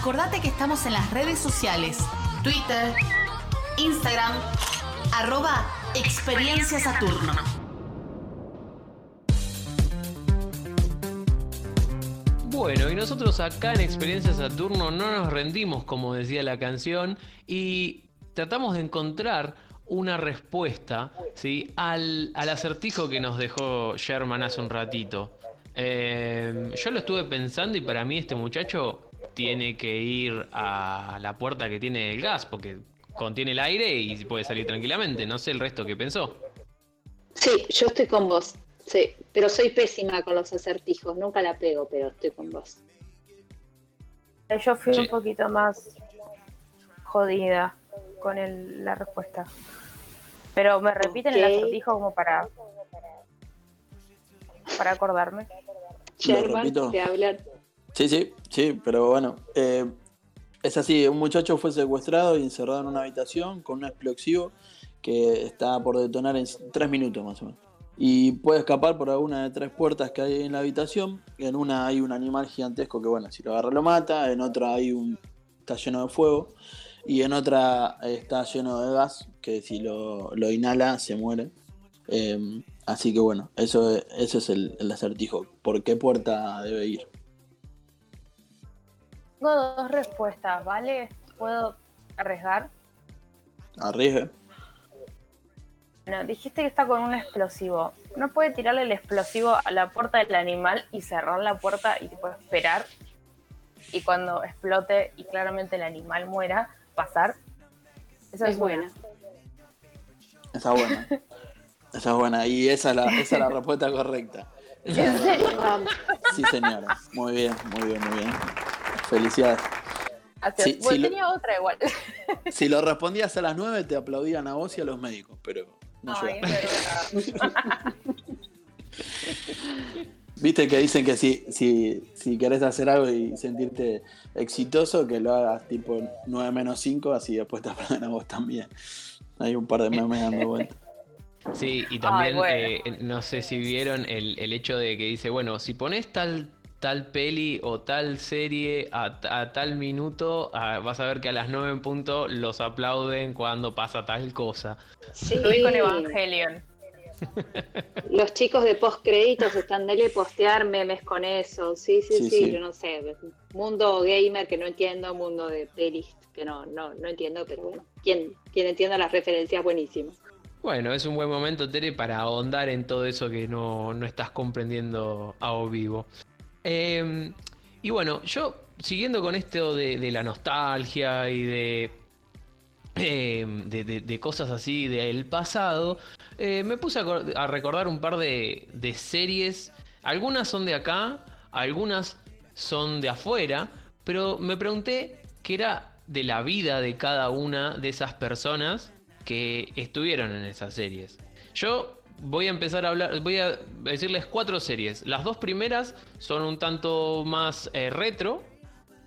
Acordate que estamos en las redes sociales, Twitter, Instagram, arroba Experiencia Saturno. Bueno, y nosotros acá en Experiencia Saturno no nos rendimos, como decía la canción, y tratamos de encontrar una respuesta ¿sí? al, acertijo que nos dejó Sherman hace un ratito. Eh, yo lo estuve pensando y para mí este muchacho tiene que ir a la puerta que tiene el gas, porque contiene el aire y puede salir tranquilamente. No sé el resto que pensó. Sí, yo estoy con vos. Sí, pero soy pésima con los acertijos. Nunca la pego, pero estoy con vos. Yo fui Sí. un poquito más jodida con el- la respuesta. Pero me repiten el acertijo como para para acordarme. Sherman, te hablan. Sí, sí, sí, pero bueno. eh, es así, un muchacho fue secuestrado y encerrado en una habitación con un explosivo que está por detonar en tres minutos más o menos. Y puede escapar por alguna de tres puertas que hay en la habitación. En una hay un animal gigantesco que, bueno, si lo agarra lo mata. En otra hay un. está lleno de fuego. Y en otra está lleno de gas que si lo, inhala se muere. Eh, así que bueno, eso, es- eso es el, el acertijo. ¿Por qué puerta debe ir? Tengo dos respuestas, ¿vale? ¿Puedo arriesgar? Arriesgue. No, dijiste que está con un explosivo. ¿No puede tirarle el explosivo a la puerta del animal y cerrar la puerta y tipo esperar? Y cuando explote y claramente el animal muera, pasar. Esa es, Es buena. Esa es buena. Esa es buena. Y esa es la, esa es la respuesta correcta. <laughs> Sí, señora. Muy bien, muy bien, muy bien. Felicidades. Bueno, lo- tenía otra igual. <laughs> Si lo respondías a las 9, te aplaudían a vos y a los médicos, pero no Ay. <laughs> Viste que dicen que si, si, si querés hacer algo y sentirte exitoso, que lo hagas tipo 9 menos 5, así después te aplauden a vos también. Hay un par de memes dando vuelta. Sí, y también, bueno. eh, no sé si vieron el, el hecho de que dice, bueno, si pones tal, tal peli o tal serie a, a tal minuto, ah, vas a ver que a las 9 en punto los aplauden cuando pasa tal cosa. Sí, Lo vi con Evangelion. <laughs> los chicos de post créditos están de postear memes con eso. Sí, sí, Sí, sí, sí. yo no sé. Mundo gamer que no entiendo, mundo de pelis que no, no, no entiendo, pero bueno, quien, quien entienda las referencias, buenísimo. Bueno, es un buen momento, Tere, para ahondar en todo eso que no, no estás comprendiendo a o vivo. Eh, y bueno, yo, siguiendo con esto de, la nostalgia y de, eh, de, de- de cosas así del pasado, eh, me puse a recordar un par de, de series. Algunas son de acá, algunas son de afuera, pero me pregunté qué era de la vida de cada una de esas personas que estuvieron en esas series. Yo voy a empezar a hablar, voy a decirles cuatro series. Las dos primeras son un tanto más eh, retro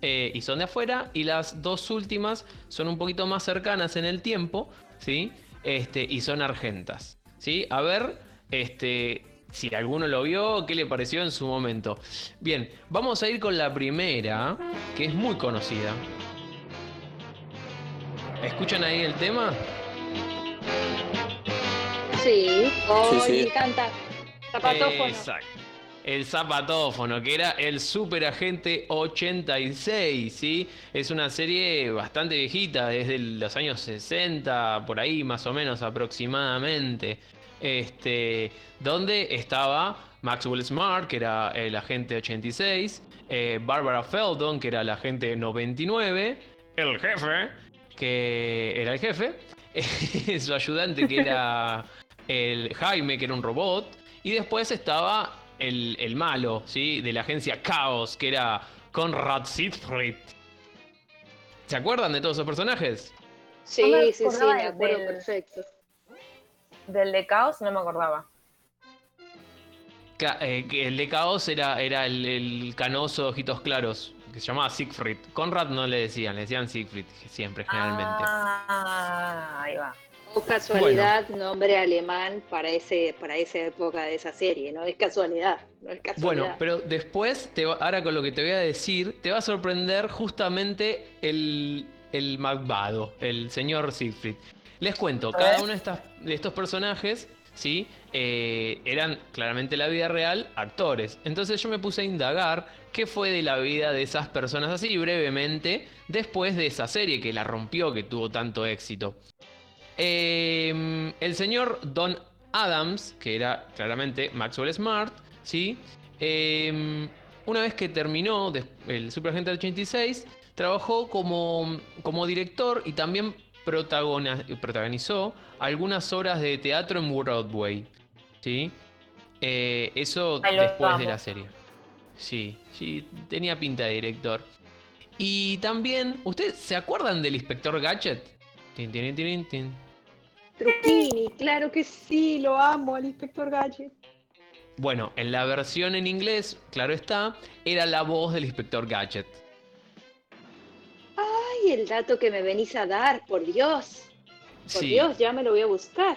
eh, y son de afuera, y las dos últimas son un poquito más cercanas en el tiempo, ¿sí? Este, y son argentas, ¿sí? A ver, este, si alguno lo vio, qué le pareció en su momento. Bien, vamos a ir con la primera, que es muy conocida. ¿Escuchan ahí el tema? Sí, sí. me encanta. Zapatófono. Exacto. El zapatófono, que era el Super Agente 86, ¿sí? Es una serie bastante viejita, desde los años 60, por ahí más o menos aproximadamente. Este, donde estaba Maxwell Smart, que era el agente 86, eh, Barbara Feldon, que era la agente 99, el jefe, que era el jefe, <laughs> su ayudante, que era <laughs> el Jaime, que era un robot, y después estaba el, el malo, ¿sí? De la agencia Chaos, que era Conrad Siegfried. ¿Se acuerdan de todos esos personajes? Sí, No sí, sí, me acuerdo del- perfecto. Del de Caos no me acordaba. Ca- eh, que el de Chaos era, era el, el canoso de ojitos claros, que se llamaba Siegfried. Conrad no le decían, le decían Siegfried siempre, generalmente. Ah, ahí va. O casualidad, nombre alemán para ese para esa época de esa serie, no es casualidad, no es casualidad. Bueno, pero después, te va- ahora con lo que te voy a decir, te va a sorprender justamente el, el malvado, el señor Siegfried. Les cuento, cada uno de, estas, de estos personajes, ¿sí? Eh, eran claramente en la vida real actores. Entonces yo me puse a indagar qué fue de la vida de esas personas así brevemente después de esa serie que la rompió, que tuvo tanto éxito. Eh, el señor Don Adams, que era claramente Maxwell Smart, ¿sí? Eh, una vez que terminó el Superagente 86, trabajó como, como director y también protagonizó algunas obras de teatro en Broadway, ¿sí? Eh, eso después de la serie. Sí, sí, tenía pinta de director. Y también, ¿ustedes se acuerdan del inspector Gadget? Tin, tin, tin, tin. Truquini, claro que sí, lo amo, al inspector Gadget. Bueno, en la versión en inglés, claro está, era la voz del inspector Gadget. Ay, el dato que me venís a dar, por Dios. Por Sí. Dios, ya me lo voy a buscar.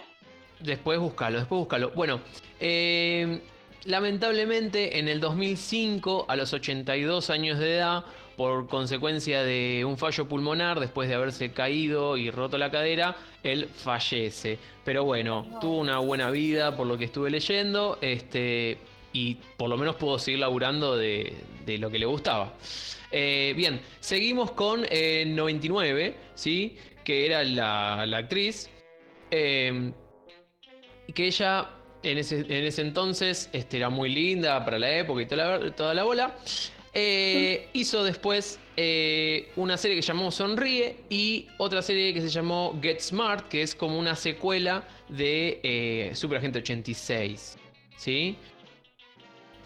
Después búscalo, después búscalo. Bueno, eh, lamentablemente en el 2005, a los 82 años de edad, por consecuencia de un fallo pulmonar, después de haberse caído y roto la cadera, él fallece. Pero bueno, tuvo una buena vida por lo que estuve leyendo, este, y por lo menos pudo seguir laburando de, de lo que le gustaba. Eh, bien, seguimos con eh, 99, ¿sí? Que era la, la actriz. Eh, y que ella en ese, en ese entonces este, era muy linda para la época y toda la, toda la bola. Eh, hizo después eh, una serie que llamó Sonríe y otra serie que se llamó Get Smart, que es como una secuela de eh, Super Agente 86. ¿Sí?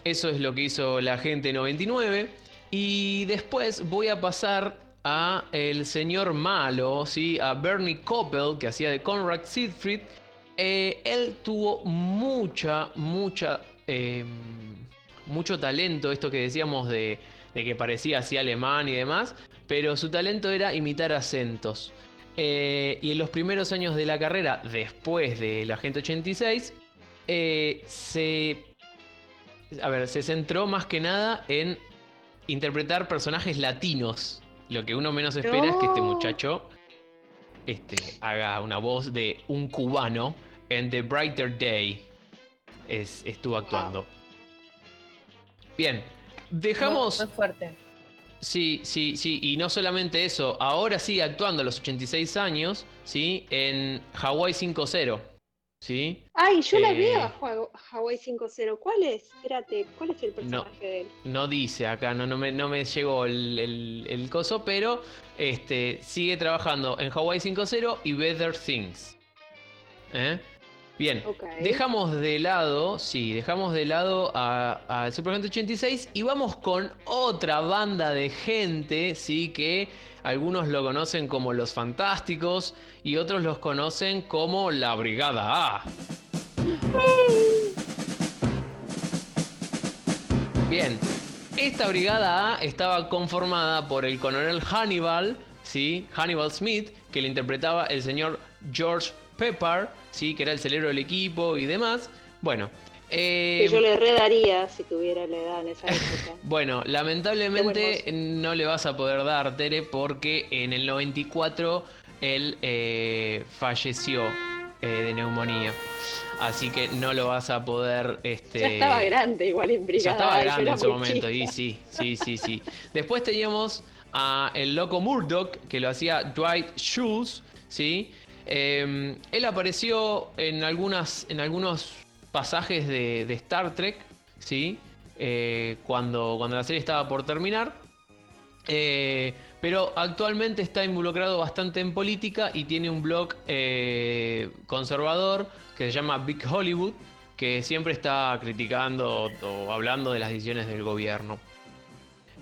Eso es lo que hizo la Agente 99. Y después voy a pasar a el señor malo, ¿sí? A Bernie Koppel, que hacía de Conrad Siegfried. Él tuvo mucha, mucha, eh, mucho talento, esto que decíamos de, de que parecía así alemán y demás, pero su talento era imitar acentos. Eh, y en los primeros años de la carrera, después de la Agente 86, eh, se, a ver, se centró más que nada en interpretar personajes latinos. Lo que uno menos espera es que este muchacho este, haga una voz de un cubano en The Brighter Day. Es, estuvo actuando. Bien, dejamos. Muy fuerte. Sí, sí, sí, y no solamente eso, ahora sigue actuando a los 86 años, ¿sí? En Hawaii 5-0, ¿sí? Ay, yo la Eh, veo a Hua- Hawaii 5-0. ¿Cuál es? Espérate, ¿cuál es el personaje de él? No dice acá, no, no, me, no me llegó el, el- el coso, pero este, sigue trabajando en Hawaii 5-0 y Better Things. ¿Eh? Bien, dejamos de lado, sí, dejamos de lado a, a Superagente 86 y vamos con otra banda de gente, sí, que algunos lo conocen como los Fantásticos y otros los conocen como la Brigada A. Bien, esta brigada A estaba conformada por el coronel Hannibal, ¿sí? Hannibal Smith, que le interpretaba el señor George Pepper, ¿sí? Que era el cerebro del equipo y demás. Bueno, eh, Que yo le redaría si tuviera la edad en esa época. <laughs> bueno, lamentablemente no le vas a poder dar, Tere, porque en el 94 él eh, falleció eh, de neumonía. Así que no lo vas a poder. Este, ya estaba grande igual en ya brigada. estaba yo grande en su momento, chica. y sí, <laughs> sí, sí, sí. Después teníamos a el loco Murdoch, que lo hacía Dwight Schultz, ¿sí? Eh, él apareció en, algunas, en algunos pasajes de, Star Trek, ¿sí? Eh, cuando, cuando la serie estaba por terminar. Eh, pero actualmente está involucrado bastante en política y tiene un blog eh, conservador que se llama Big Hollywood, que siempre está criticando o, hablando de las decisiones del gobierno.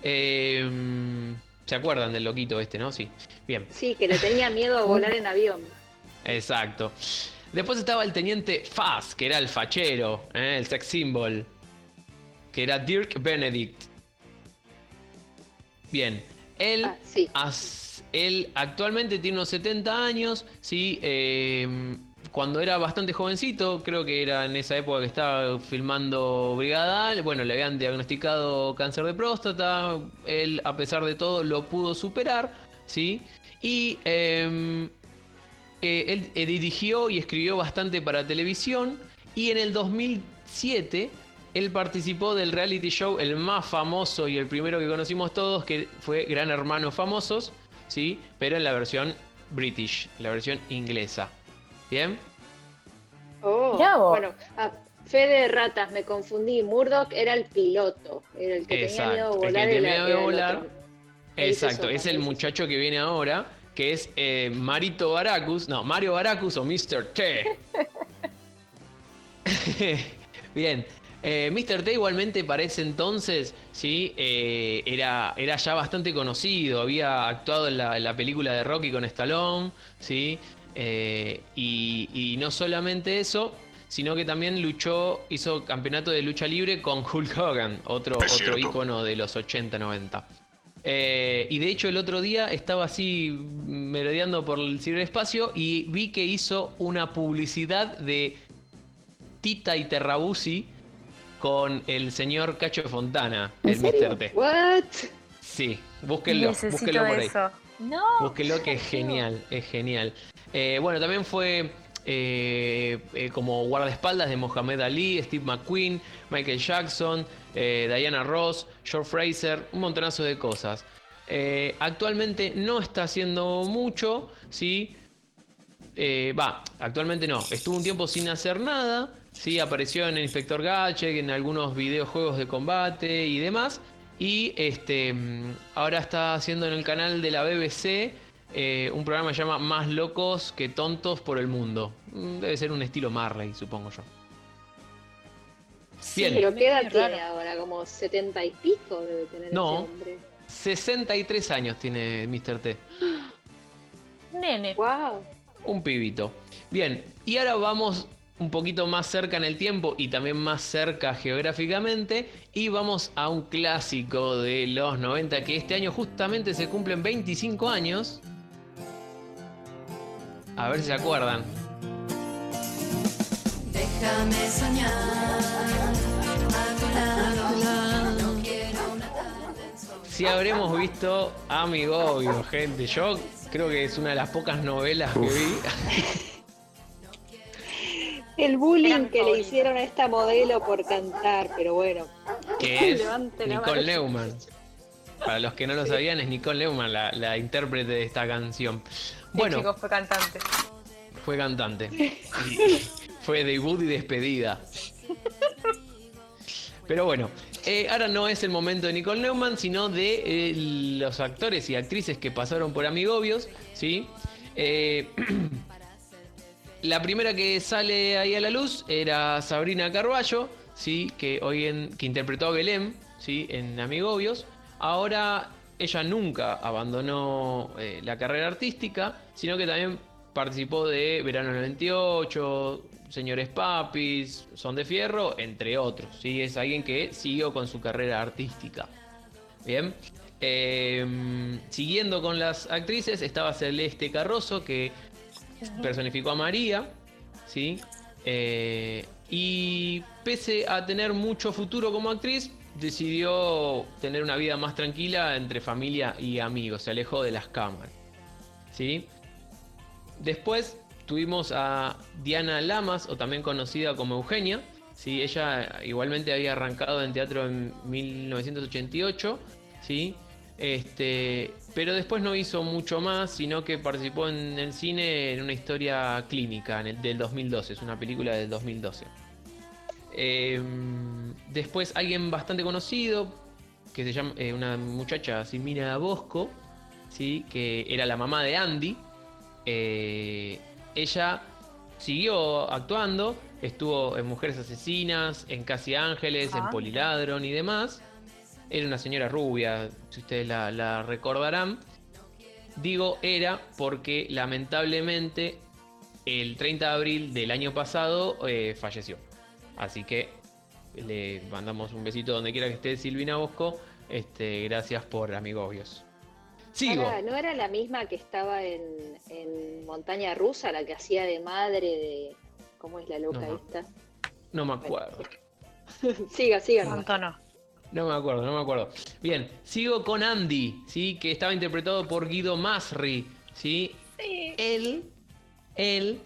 Eh, ¿Se acuerdan del loquito este, no? Sí. Bien. Sí, que le tenía miedo a volar en avión. Exacto. Después estaba el teniente Faz, que era el fachero, ¿eh? el sex symbol, que era Dirk Benedict. Bien. Él, Ah, sí. as- él actualmente tiene unos 70 años, ¿sí? Eh, cuando era bastante jovencito, creo que era en esa época que estaba filmando Brigada, bueno, le habían diagnosticado cáncer de próstata, él a pesar de todo lo pudo superar, ¿sí? Y em, eh, él eh, dirigió y escribió bastante para televisión y en el 2007 él participó del reality show el más famoso y el primero que conocimos todos que fue Gran Hermano Famosos, ¿sí? Pero en la versión British, la versión inglesa. ¿Bien? Oh, bueno, a fe de ratas, me confundí. Murdoch era el piloto, era el que tenía miedo Exacto, de el volar. que tenía miedo el volar. Exacto, es el muchacho que viene ahora, que es eh, Marito Baracus, no, Mario Baracus o Mr. T. <laughs> Bien, eh, Mr. T igualmente para ese entonces, sí, eh, era, era ya bastante conocido, había actuado en la, en la película de Rocky con Stallone, sí, eh, y, y no solamente eso, sino que también luchó, hizo campeonato de lucha libre con Hulk Hogan, otro, otro ícono de los 80-90. Eh, y de hecho el otro día estaba así merodeando por el ciberespacio y vi que hizo una publicidad de Tita y Terrabusi con el señor Cacho Fontana, el Mr. T. What? Sí, búsquenlo, Necesito búsquenlo por ahí. eso. No. Búsquenlo que es genial, es genial. Eh, bueno, también fue eh, eh, como guardaespaldas de Mohamed Ali, Steve McQueen, Michael Jackson, eh, Diana Ross, George Fraser, un montonazo de cosas. Eh, actualmente no está haciendo mucho, ¿sí? Eh, Va, actualmente no. Estuvo un tiempo sin hacer nada. Sí, apareció en el Inspector Gadget, en algunos videojuegos de combate y demás. Y este mm, ahora está haciendo en el canal de la BBC un programa que se llama Más locos que tontos por el mundo. Mm, Debe ser un estilo Marley, supongo yo. Bien. Pero ¿qué edad tiene raro. ahora? Como setenta y pico debe tener No. ese hombre. 63 años tiene Mr. T. Nene. Wow. Un pibito. Bien, y ahora vamos un poquito más cerca en el tiempo y también más cerca geográficamente y vamos a un clásico de los 90 que este año justamente se cumplen 25 años. A ver si se acuerdan. Déjame soñar a tu lado. No quiero una tarde en sol. Si habremos visto Amigovio, gente. Yo creo que es una de las pocas novelas que vi. <laughs> El bullying que le hicieron a esta modelo por cantar, pero bueno. que <laughs> es Nicole. Neumann. Para los que no lo sabían, es Nicole Neumann la, la intérprete de esta canción. Bueno, Sí, chicos, fue cantante. fue cantante. <laughs> fue debut y despedida. Pero bueno, eh, ahora no es el momento de Nicole Neumann, sino de eh, los actores y actrices que pasaron por Amigobios, ¿sí? Eh, <clears throat> la primera que sale ahí a la luz era Sabrina Carballo, ¿sí? Que hoy en, que interpretó a Belén, ¿sí? En Amigobios. Ahora ella nunca abandonó la carrera artística, sino que también participó de Verano 98, Señores Papis, Son de Fierro, entre otros. ¿sí? Es alguien que siguió con su carrera artística. Bien. Eh, siguiendo con las actrices, estaba Celeste Carroso, que personificó a María. ¿sí? Eh, y pese a tener mucho futuro como actriz, decidió tener una vida más tranquila entre familia y amigos. Se alejó de las cámaras. ¿sí? Después tuvimos a Diana Lamas, o también conocida como Eugenia. ¿sí? Ella igualmente había arrancado en teatro en 1988. ¿sí? Este, pero después no hizo mucho más, sino que participó en el cine en una historia clínica del 2012. Es una película del 2012. Eh, después alguien bastante conocido, que se llama eh, una muchacha, Silmina Bosco, ¿sí? que era la mamá de Andy. Eh, ella siguió actuando, estuvo en Mujeres Asesinas, en Casi Ángeles, en Ah. Poliladron y demás. Era una señora rubia, si ustedes la, la recordarán. Digo era porque lamentablemente el 30 de abril del año pasado eh, falleció. Así que le mandamos un besito donde quiera que esté Silvina Bosco. Este, gracias por amigobios. Sigo. Ahora, ¿No era la misma que estaba en, en Montaña Rusa, la que hacía de madre de. ¿Cómo es la loca No. esta? No me acuerdo. <laughs> siga, siga. nomás. Antono. No me acuerdo, no me acuerdo. Bien, sigo con Andy, ¿sí? Que estaba interpretado por Guido Masri, ¿sí? Él, él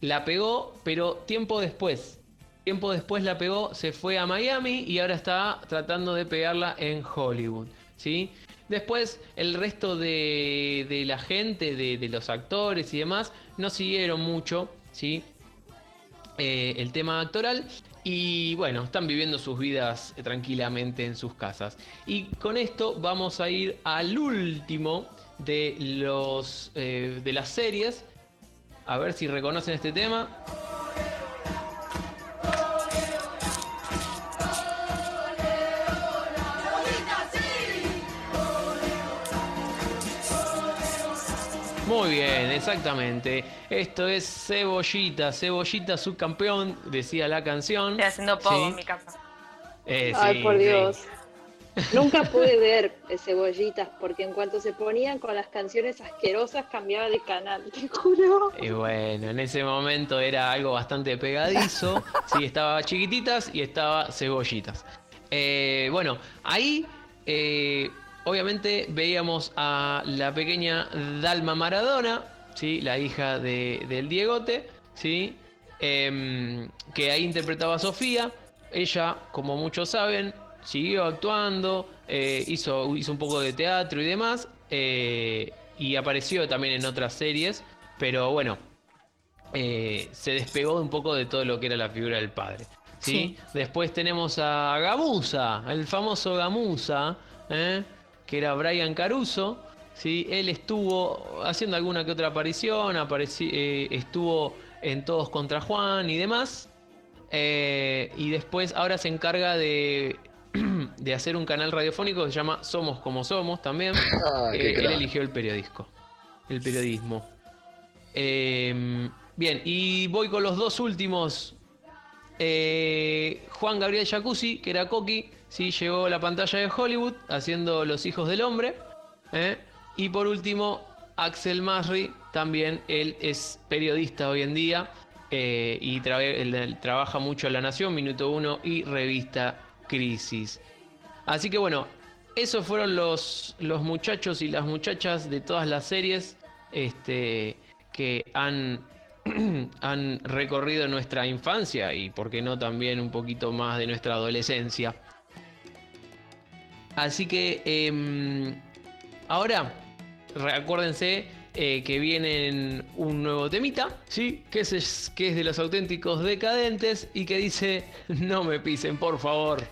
la pegó, pero tiempo después. Tiempo después la pegó, se fue a Miami y ahora está tratando de pegarla en Hollywood, ¿sí? Después, el resto de, de la gente, de, de los actores y demás, no siguieron mucho, ¿sí? eh, el tema actoral y bueno, están viviendo sus vidas tranquilamente en sus casas. Y con esto vamos a ir al último de los eh, de las series. A ver si reconocen este tema. Muy bien, exactamente. Esto es Cebollita, Cebollita subcampeón, decía la canción. Estoy haciendo poco Sí. en mi casa. Eh, Ay, sí, por sí. Dios. Nunca pude ver eh, cebollitas porque en cuanto se ponían con las canciones asquerosas cambiaba de canal, te juro. Y bueno, en ese momento era algo bastante pegadizo. <laughs> Sí, estaba chiquititas y estaba cebollitas. Eh, bueno, ahí eh, obviamente veíamos a la pequeña Dalma Maradona, ¿sí? la hija de- del Diegote, ¿sí? Em, que ahí interpretaba a Sofía. Ella, como muchos saben, siguió actuando, eh, hizo, hizo un poco de teatro y demás, eh, y apareció también en otras series, pero bueno, eh, se despegó un poco de todo lo que era la figura del padre. ¿sí? Después tenemos a Gamusa, el famoso Gamusa, ¿eh? Que era Brian Caruso. ¿sí? Él estuvo haciendo alguna que otra aparición, eh, estuvo en Todos contra Juan y demás. Eh, y después ahora se encarga de, <clears throat> de hacer un canal radiofónico que se llama Somos como Somos también. Ah, Eh, él eligió el periodisco. El periodismo. Eh, bien, y voy con los dos últimos. Juan Gabriel Jacuzzi, que era Coqui, sí, llegó la pantalla de Hollywood haciendo Los Hijos del Hombre. ¿eh? Y por último, Axel Masri, también él es periodista hoy en día eh, y trabaja mucho en La Nación, Minuto Uno y Revista Crisis. Así que bueno, esos fueron los, los muchachos y las muchachas de todas las series este, que han, <clears throat> han recorrido nuestra infancia y, por qué no, también un poquito más de nuestra adolescencia. Así que em, ahora, recuérdense eh, que viene un nuevo temita, ¿sí? Que es, que es de los auténticos decadentes y que dice, no me pisen, por favor.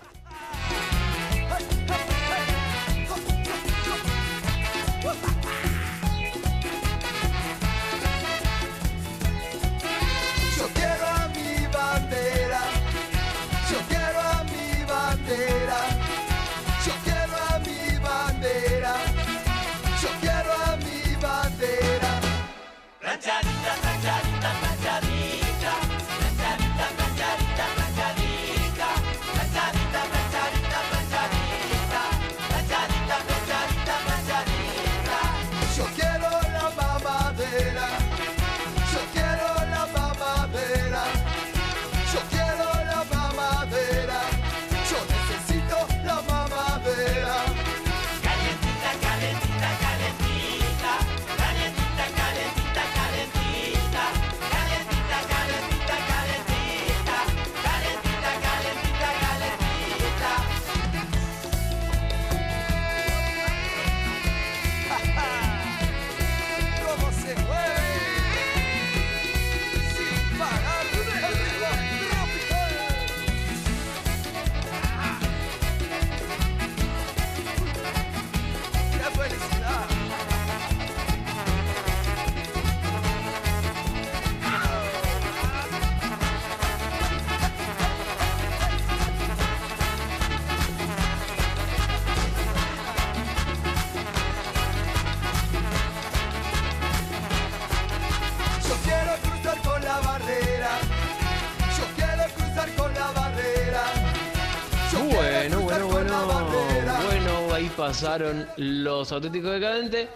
Pasaron los auténticos decadentes.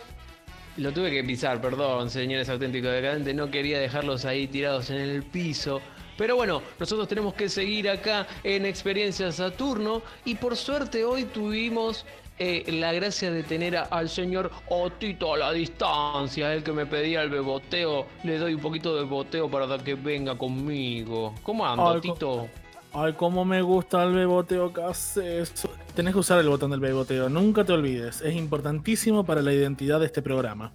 Lo tuve que pisar, perdón, señores auténticos decadentes. No quería dejarlos ahí tirados en el piso. Pero bueno, nosotros tenemos que seguir acá en Experiencia Saturno. Y por suerte hoy tuvimos eh, la gracia de tener a- al señor Otito a la distancia. El que me pedía el beboteo. Le doy un poquito de boteo para que venga conmigo. ¿Cómo anda, Otito? Ay, cómo me gusta el beboteo que haces. Tenés que usar el botón del beboteo, nunca te olvides. Es importantísimo para la identidad de este programa.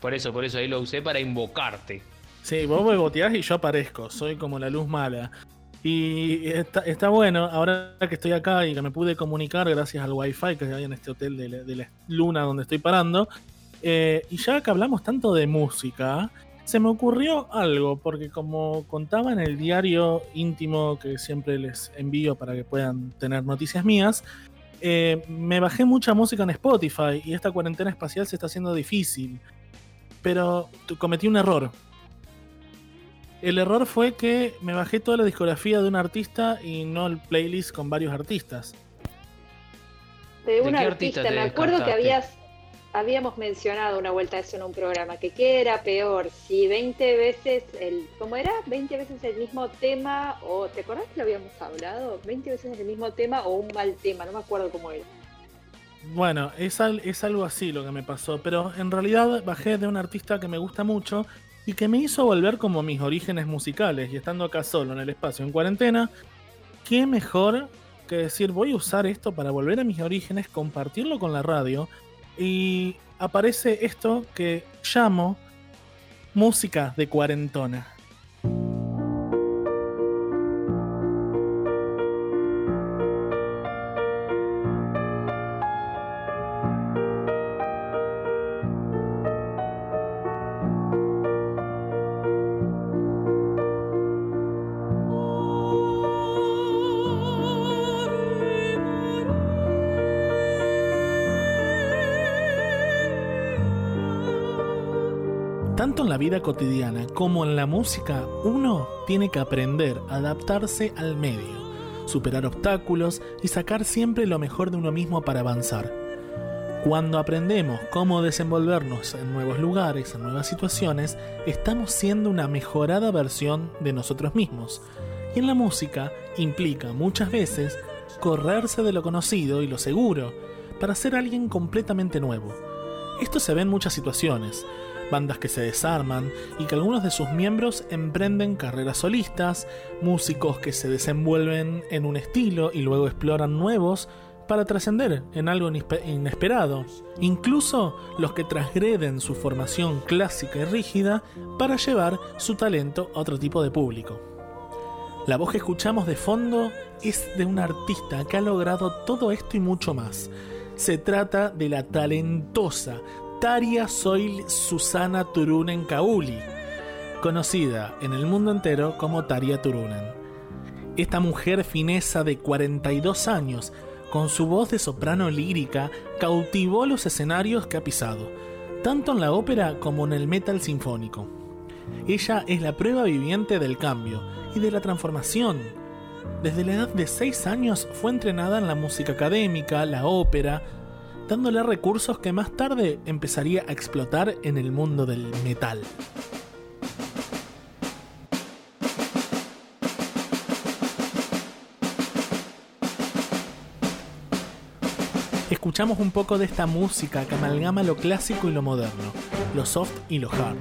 Por eso, por eso ahí lo usé para invocarte. Sí, vos beboteás y yo aparezco. Soy como la luz mala. Y está, está bueno, ahora que estoy acá y que me pude comunicar gracias al wifi que hay en este hotel de la, de la luna donde estoy parando. eh, y ya que hablamos tanto de música, se me ocurrió algo, porque como contaba en el diario íntimo que siempre les envío para que puedan tener noticias mías, eh, me bajé mucha música en Spotify y esta cuarentena espacial se está haciendo difícil. Pero tu- cometí un error. El error fue que me bajé toda la discografía de un artista y no el playlist con varios artistas. De un artista, me acuerdo que habías habíamos mencionado una vuelta eso en un programa, que qué era peor, si 20 veces el, ¿cómo era? 20 veces el mismo tema, o ¿te acordás que lo habíamos hablado? 20 veces el mismo tema o un mal tema, no me acuerdo cómo era. Bueno, es, al- es algo así lo que me pasó, pero en realidad bajé de un artista que me gusta mucho y que me hizo volver como mis orígenes musicales y estando acá solo en el espacio en cuarentena, qué mejor que decir voy a usar esto para volver a mis orígenes, compartirlo con la radio y aparece esto que llamo música de cuarentona. Cotidiana como en la música, uno tiene que aprender a adaptarse al medio, superar obstáculos y sacar siempre lo mejor de uno mismo para avanzar. Cuando aprendemos cómo desenvolvernos en nuevos lugares, en nuevas situaciones, estamos siendo una mejorada versión de nosotros mismos. Y en la música implica muchas veces correrse de lo conocido y lo seguro para ser alguien completamente nuevo. Esto se ve en muchas situaciones, bandas que se desarman y que algunos de sus miembros emprenden carreras solistas, músicos que se desenvuelven en un estilo y luego exploran nuevos para trascender en algo inespe- inesperado, incluso los que transgreden su formación clásica y rígida para llevar su talento a otro tipo de público. La voz que escuchamos de fondo es de un artista que ha logrado todo esto y mucho más. Se trata de la talentosa Taria Soil Susana Turunen Kauli, conocida en el mundo entero como Taria Turunen. Esta mujer finesa de 42 años, con su voz de soprano lírica, cautivó los escenarios que ha pisado, tanto en la ópera como en el metal sinfónico. Ella es la prueba viviente del cambio y de la transformación. Desde la edad de 6 años fue entrenada en la música académica, la ópera, dándole recursos que más tarde empezaría a explotar en el mundo del metal. Escuchamos un poco de esta música que amalgama lo clásico y lo moderno, lo soft y lo hard.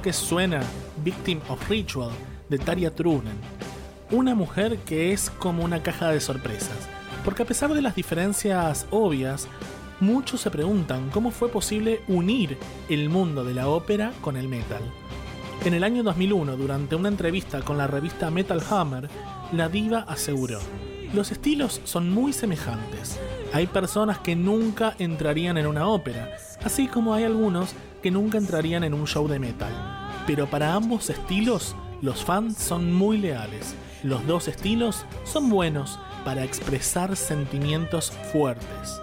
Que suena Victim of Ritual de Tarja Turunen. Una mujer que es como una caja de sorpresas, porque a pesar de las diferencias obvias, muchos se preguntan cómo fue posible unir el mundo de la ópera con el metal. En el año 2001, durante una entrevista con la revista Metal Hammer, la diva aseguró, los estilos son muy semejantes. Hay personas que nunca entrarían en una ópera, así como hay algunos que nunca entrarían en un show de metal. Pero para ambos estilos, los fans son muy leales. Los dos estilos son buenos para expresar sentimientos fuertes.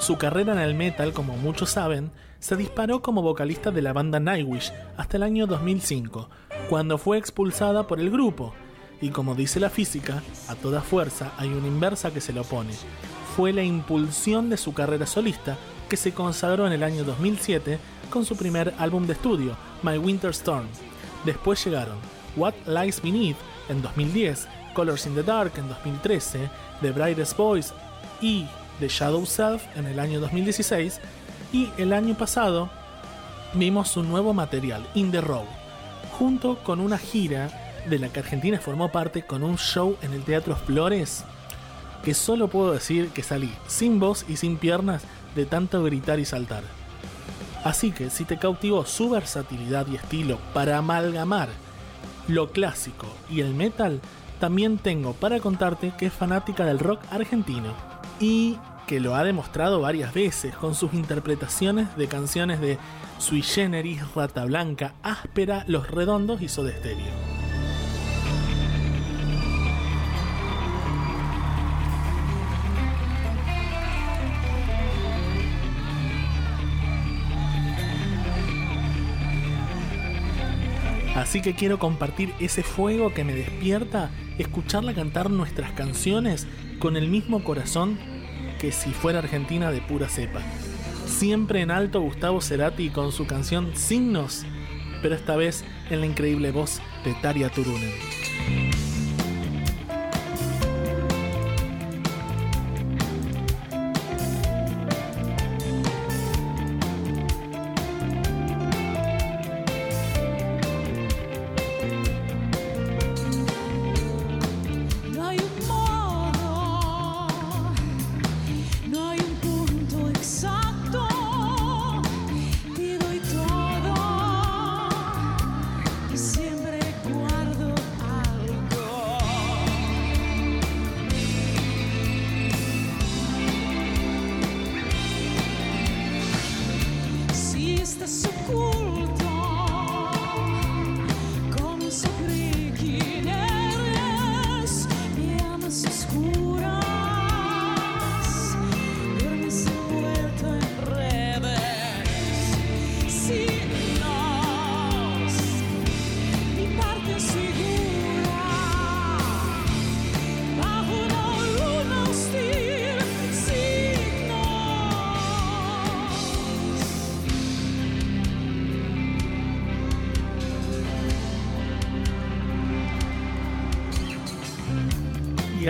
Su carrera en el metal, como muchos saben, se disparó como vocalista de la banda Nightwish hasta el año 2005, cuando fue expulsada por el grupo. Y como dice la física, a toda fuerza hay una inversa que se lo opone. Fue la impulsión de su carrera solista que se consagró en el año 2007 con su primer álbum de estudio, My Winter Storm. Después llegaron What Lies Beneath en 2010, Colors in the Dark en 2013, The Brightest Boys y The Shadow Self en el año 2016 y el año pasado vimos su nuevo material, In the Road, junto con una gira de la que Argentina formó parte con un show en el Teatro Flores que solo puedo decir que salí sin voz y sin piernas de tanto gritar y saltar. Así que si te cautivó su versatilidad y estilo para amalgamar lo clásico y el metal, también tengo para contarte que es fanática del rock argentino y que lo ha demostrado varias veces con sus interpretaciones de canciones de Sui Generis, Rata Blanca, Áspera, Los Redondos y Soda Stereo. Así que quiero compartir ese fuego que me despierta, escucharla cantar nuestras canciones con el mismo corazón que si fuera argentina de pura cepa. Siempre en alto Gustavo Cerati con su canción Signos, pero esta vez en la increíble voz de Taria Turunen.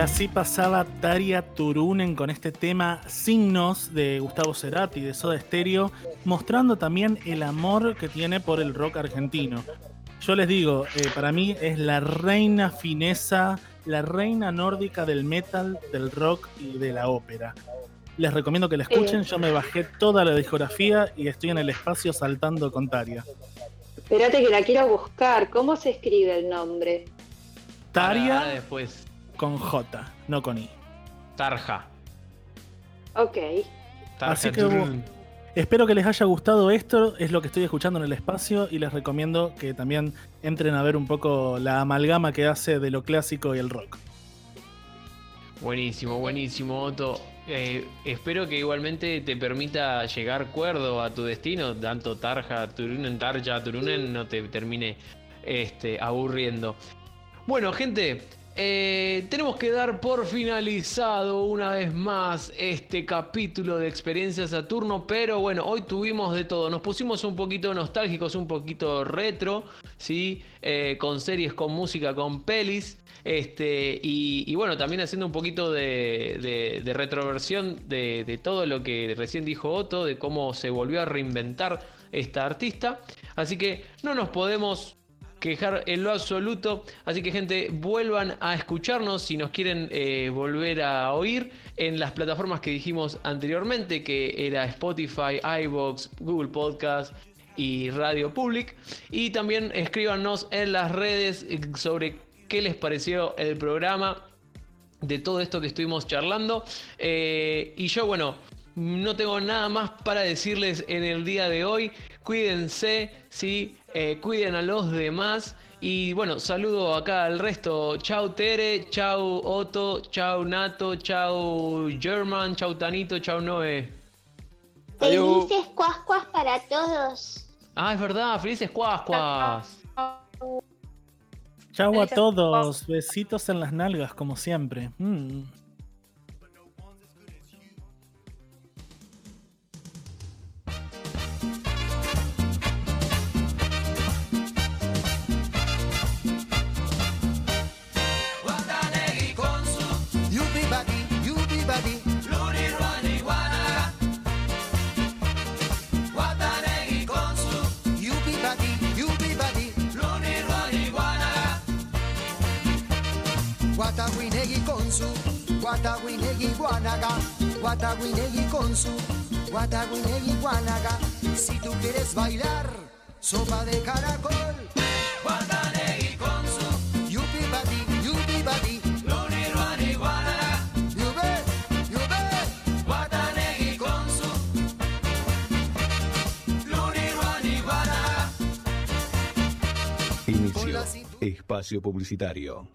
Así pasaba Taria Turunen con este tema Signos de Gustavo Cerati de Soda Stereo, mostrando también el amor que tiene por el rock argentino. Yo les digo, eh, para mí es la reina fineza, la reina nórdica del metal, del rock y de la ópera. Les recomiendo que la escuchen, yo me bajé toda la discografía y estoy en el espacio saltando con Taria. Espérate que la quiero buscar. ¿Cómo se escribe el nombre? Taria Ahora después, con J, no con I. Tarja. Ok. Tarja Así que bueno, espero que les haya gustado esto, es lo que estoy escuchando en el espacio y les recomiendo que también entren a ver un poco la amalgama que hace de lo clásico y el rock. Buenísimo, buenísimo, Otto. Eh, espero que igualmente te permita llegar cuerdo a tu destino, tanto Tarja Turunen, Tarja Turunen no te termine este, aburriendo. Bueno, gente, eh, tenemos que dar por finalizado una vez más este capítulo de Experiencia Saturno, pero bueno, hoy tuvimos de todo, nos pusimos un poquito nostálgicos, un poquito retro, ¿sí? Eh, con series, con música, con pelis. Este, y, bueno, también haciendo un poquito de, retroversión de todo lo que recién dijo Otto, de cómo se volvió a reinventar esta artista. Así que no nos podemos quejar en lo absoluto. Así que gente, vuelvan a escucharnos si nos quieren eh, volver a oír en las plataformas que dijimos anteriormente, que era Spotify, iBox, Google Podcast y Radio Public. Y también escríbanos en las redes eh, sobre qué les pareció el programa de todo esto que estuvimos charlando. Eh, y yo, bueno, no tengo nada más para decirles en el día de hoy. Cuídense, sí, eh, cuiden a los demás. Y bueno, saludo acá al resto. Chau Tere, chau Otto, chau Nato, chau German, chau Tanito, chau Noé. Felices cuascuas para todos. Ah, es verdad, felices cuascuas. Chau a todos. Besitos en las nalgas, como siempre. Mm. Konsu, Watawinegi Guanaga, Watawinegi Konsu, Watawinegi Guanaga. Si tú quieres bailar, sopa de caracol. Watanegi Konsu, Yubi Badi, Yubi Badi, Luni Rwani Guanaga. Yube, Yube, Watanegi Konsu, Luni Rwani Guanaga. Inicio. Espacio publicitario.